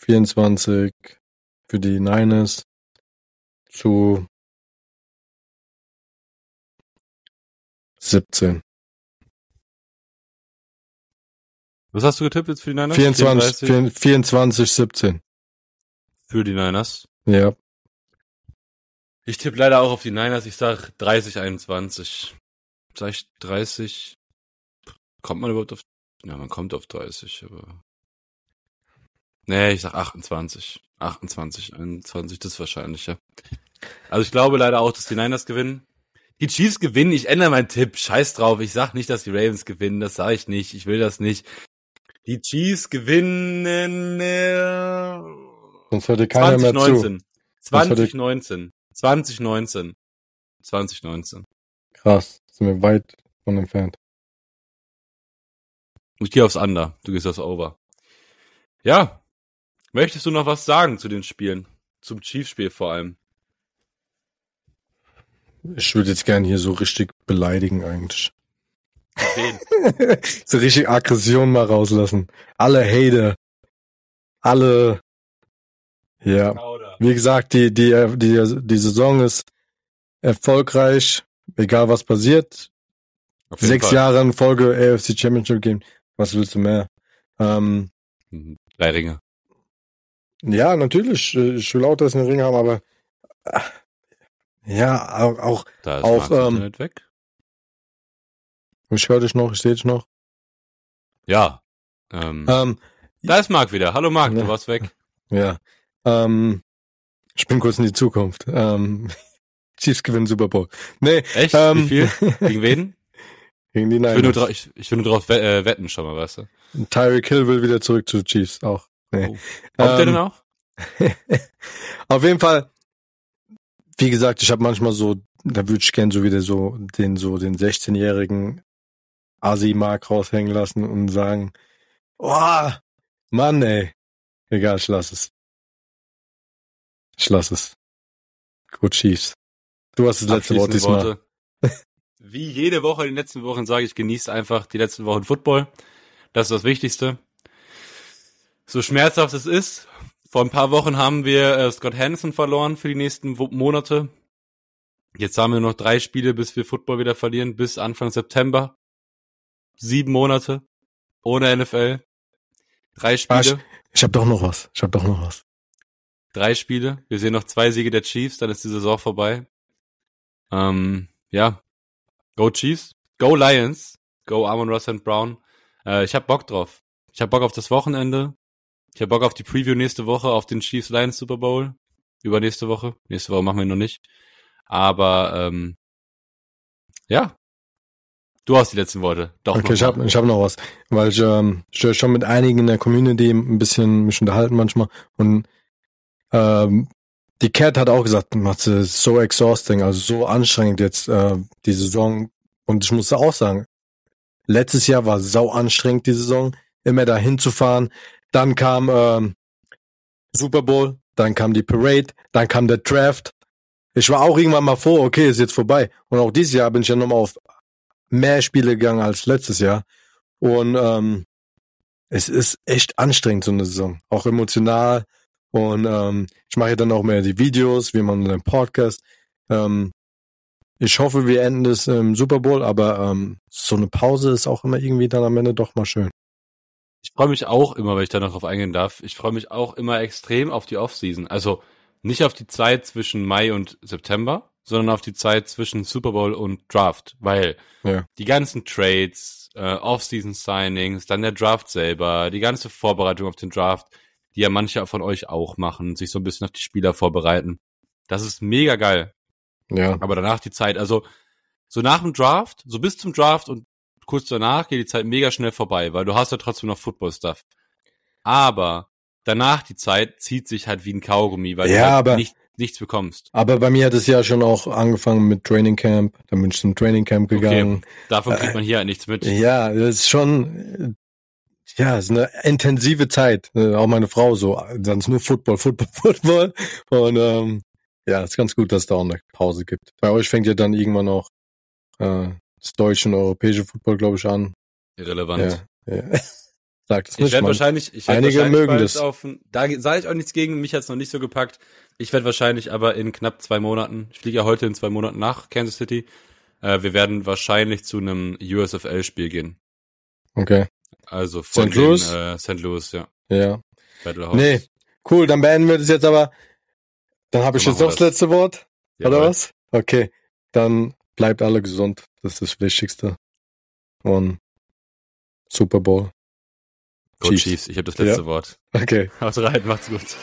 24 für die Niners zu 17. Was hast du getippt jetzt für die Niners? 24, 34? 24, 17. Für die Niners. Ja. Ich tippe leider auch auf die Niners. Ich sag 30, 21. Sag ich 30? Kommt man überhaupt auf, ja, man kommt auf 30, aber. Nee, ich sag 28. 28, 21, das ist wahrscheinlicher. Also ich glaube leider auch, dass die Niners gewinnen. Die Chiefs gewinnen, ich ändere meinen Tipp. Scheiß drauf. Ich sag nicht, dass die Ravens gewinnen. Das sage ich nicht. Ich will das nicht. Die Chiefs gewinnen äh, Sonst hört keiner 2019. mehr zu. 2019. 2019. 2019. Krass, sind wir weit von entfernt. Ich gehe aufs Under, du gehst aufs Over. Ja. Möchtest du noch was sagen zu den Spielen? Zum Chiefs-Spiel vor allem. Ich würde jetzt gern hier so richtig beleidigen eigentlich. Wen? so richtig Aggression mal rauslassen. Alle Hater. Alle. Ja. Wie gesagt, die, die, die, die Saison ist erfolgreich, egal was passiert. Sechs Fall. Jahre in Folge AFC Championship Game. Was willst du mehr? Ähm, Mhm. Drei Ringe. Ja, natürlich. Ich will auch, dass wir einen Ring haben, aber äh, ja, auch, auch Da ist Auch, ähm, Internet weg. ich höre dich noch, ich sehe dich noch. Ja. Ähm, Ähm, da ist Marc wieder. Hallo Marc, Ja. du warst weg. ja. Ähm, ich bin kurz in die Zukunft. Ähm, Chiefs gewinnen Super Bowl. Nee, Echt? Ähm, Wie viel? Gegen wen? gegen die Ich will, nur Niners. drauf, ich, ich will nur drauf äh, wetten schon mal, weißt du? Tyreek Hill will wieder zurück zu Chiefs auch. Nee. Oh. Kommt der Ähm, denn auch? Auf jeden Fall, wie gesagt, ich habe manchmal so, da würde ich gern so wieder so den so den 16-jährigen Asi-Mark raushängen lassen und sagen, oh, Mann, ey. Egal, ich lass es. Ich lass es. Gut, Chiefs. Du hast das letzte Wort diesmal. Worte. Wie jede Woche in den letzten Wochen sage ich, genießt einfach die letzten Wochen Football. Das ist das Wichtigste. So schmerzhaft es ist. Vor ein paar Wochen haben wir äh, Scott Hansen verloren für die nächsten Monate. Jetzt haben wir noch drei Spiele, bis wir Football wieder verlieren, bis Anfang September. Sieben Monate ohne NFL. Drei Spiele. Ich habe doch noch was. Ich habe doch noch was. drei Spiele. Wir sehen noch zwei Siege der Chiefs, dann ist die Saison vorbei. Ähm, ja. Go Chiefs. Go Lions. Go Amon Ross and Brown. Äh, ich hab Bock drauf. Ich hab Bock auf das Wochenende. Ich hab Bock auf die Preview nächste Woche, auf den Chiefs Lions Super Bowl. Übernächste Woche. Nächste Woche machen wir ihn noch nicht. Aber ähm, ja. Du hast die letzten Worte. Doch Okay, ich habe ich hab noch was, weil ich, ähm, schon mit einigen in der Community ein bisschen mich unterhalten manchmal und ähm, die Cat hat auch gesagt, Matze, es so exhausting, also so anstrengend jetzt äh, die Saison und ich musste auch sagen, letztes Jahr war sau anstrengend die Saison, immer da hinzufahren, dann kam ähm, Super Bowl, dann kam die Parade, dann kam der Draft. Ich war auch irgendwann mal froh, okay, ist jetzt vorbei. Und auch dieses Jahr bin ich ja nochmal auf mehr Spiele gegangen als letztes Jahr. Und ähm, es ist echt anstrengend, so eine Saison. Auch emotional. Und ähm, ich mache dann auch mehr die Videos, wie man einen Podcast. Ähm, ich hoffe, wir enden das im Super Bowl, aber ähm, so eine Pause ist auch immer irgendwie dann am Ende doch mal schön. Ich freue mich auch immer, wenn ich da noch drauf eingehen darf. Ich freue mich auch immer extrem auf die Offseason. Also nicht auf die Zeit zwischen Mai und September, sondern auf die Zeit zwischen Super Bowl und Draft, weil Ja. die ganzen Trades, äh, Offseason Signings, dann der Draft selber, die ganze Vorbereitung auf den Draft, die ja manche von euch auch machen, sich so ein bisschen auf die Spieler vorbereiten. Das ist mega geil. Ja. Aber danach die Zeit, also so nach dem Draft, so bis zum Draft und kurz danach geht die Zeit mega schnell vorbei, weil du hast ja trotzdem noch Football-Stuff. Aber danach die Zeit zieht sich halt wie ein Kaugummi, weil Ja, du halt aber- nicht, nichts bekommst. Aber bei mir hat es ja schon auch angefangen mit Training Camp. Dann bin ich zum Training Camp gegangen. Davon kriegt man hier halt nichts mit. Ja, das ist schon, äh, ja, es ist eine intensive Zeit. Äh, Auch meine Frau so, ist nur Football, Football, Football. Und ähm, ja, ist ganz gut, dass es da auch eine Pause gibt. Bei euch fängt ja dann irgendwann auch äh, das deutsche und europäische Football, glaube ich, an. Irrelevant. Ja, ja. Sagt es Ich nicht, werde Mann. wahrscheinlich, ich werd Einige wahrscheinlich mögen das. Auf, da sage ich auch nichts gegen, mich hat's noch nicht so gepackt. Ich werde wahrscheinlich aber in knapp zwei Monaten, ich fliege ja heute in zwei Monaten nach Kansas City, äh, wir werden wahrscheinlich zu einem USFL-Spiel gehen. Okay, Also von St. Louis? Den, äh, St. Louis, ja. ja. Battle House. Nee, cool, dann beenden wir das jetzt aber. Dann habe ich jetzt noch das letzte Wort. Jawohl. Oder was? Okay. Dann bleibt alle gesund. Das ist das Wichtigste. Und Super Bowl. Go Chiefs. Chiefs. Ich habe das letzte Ja. Wort. Okay. Haut rein, macht's gut.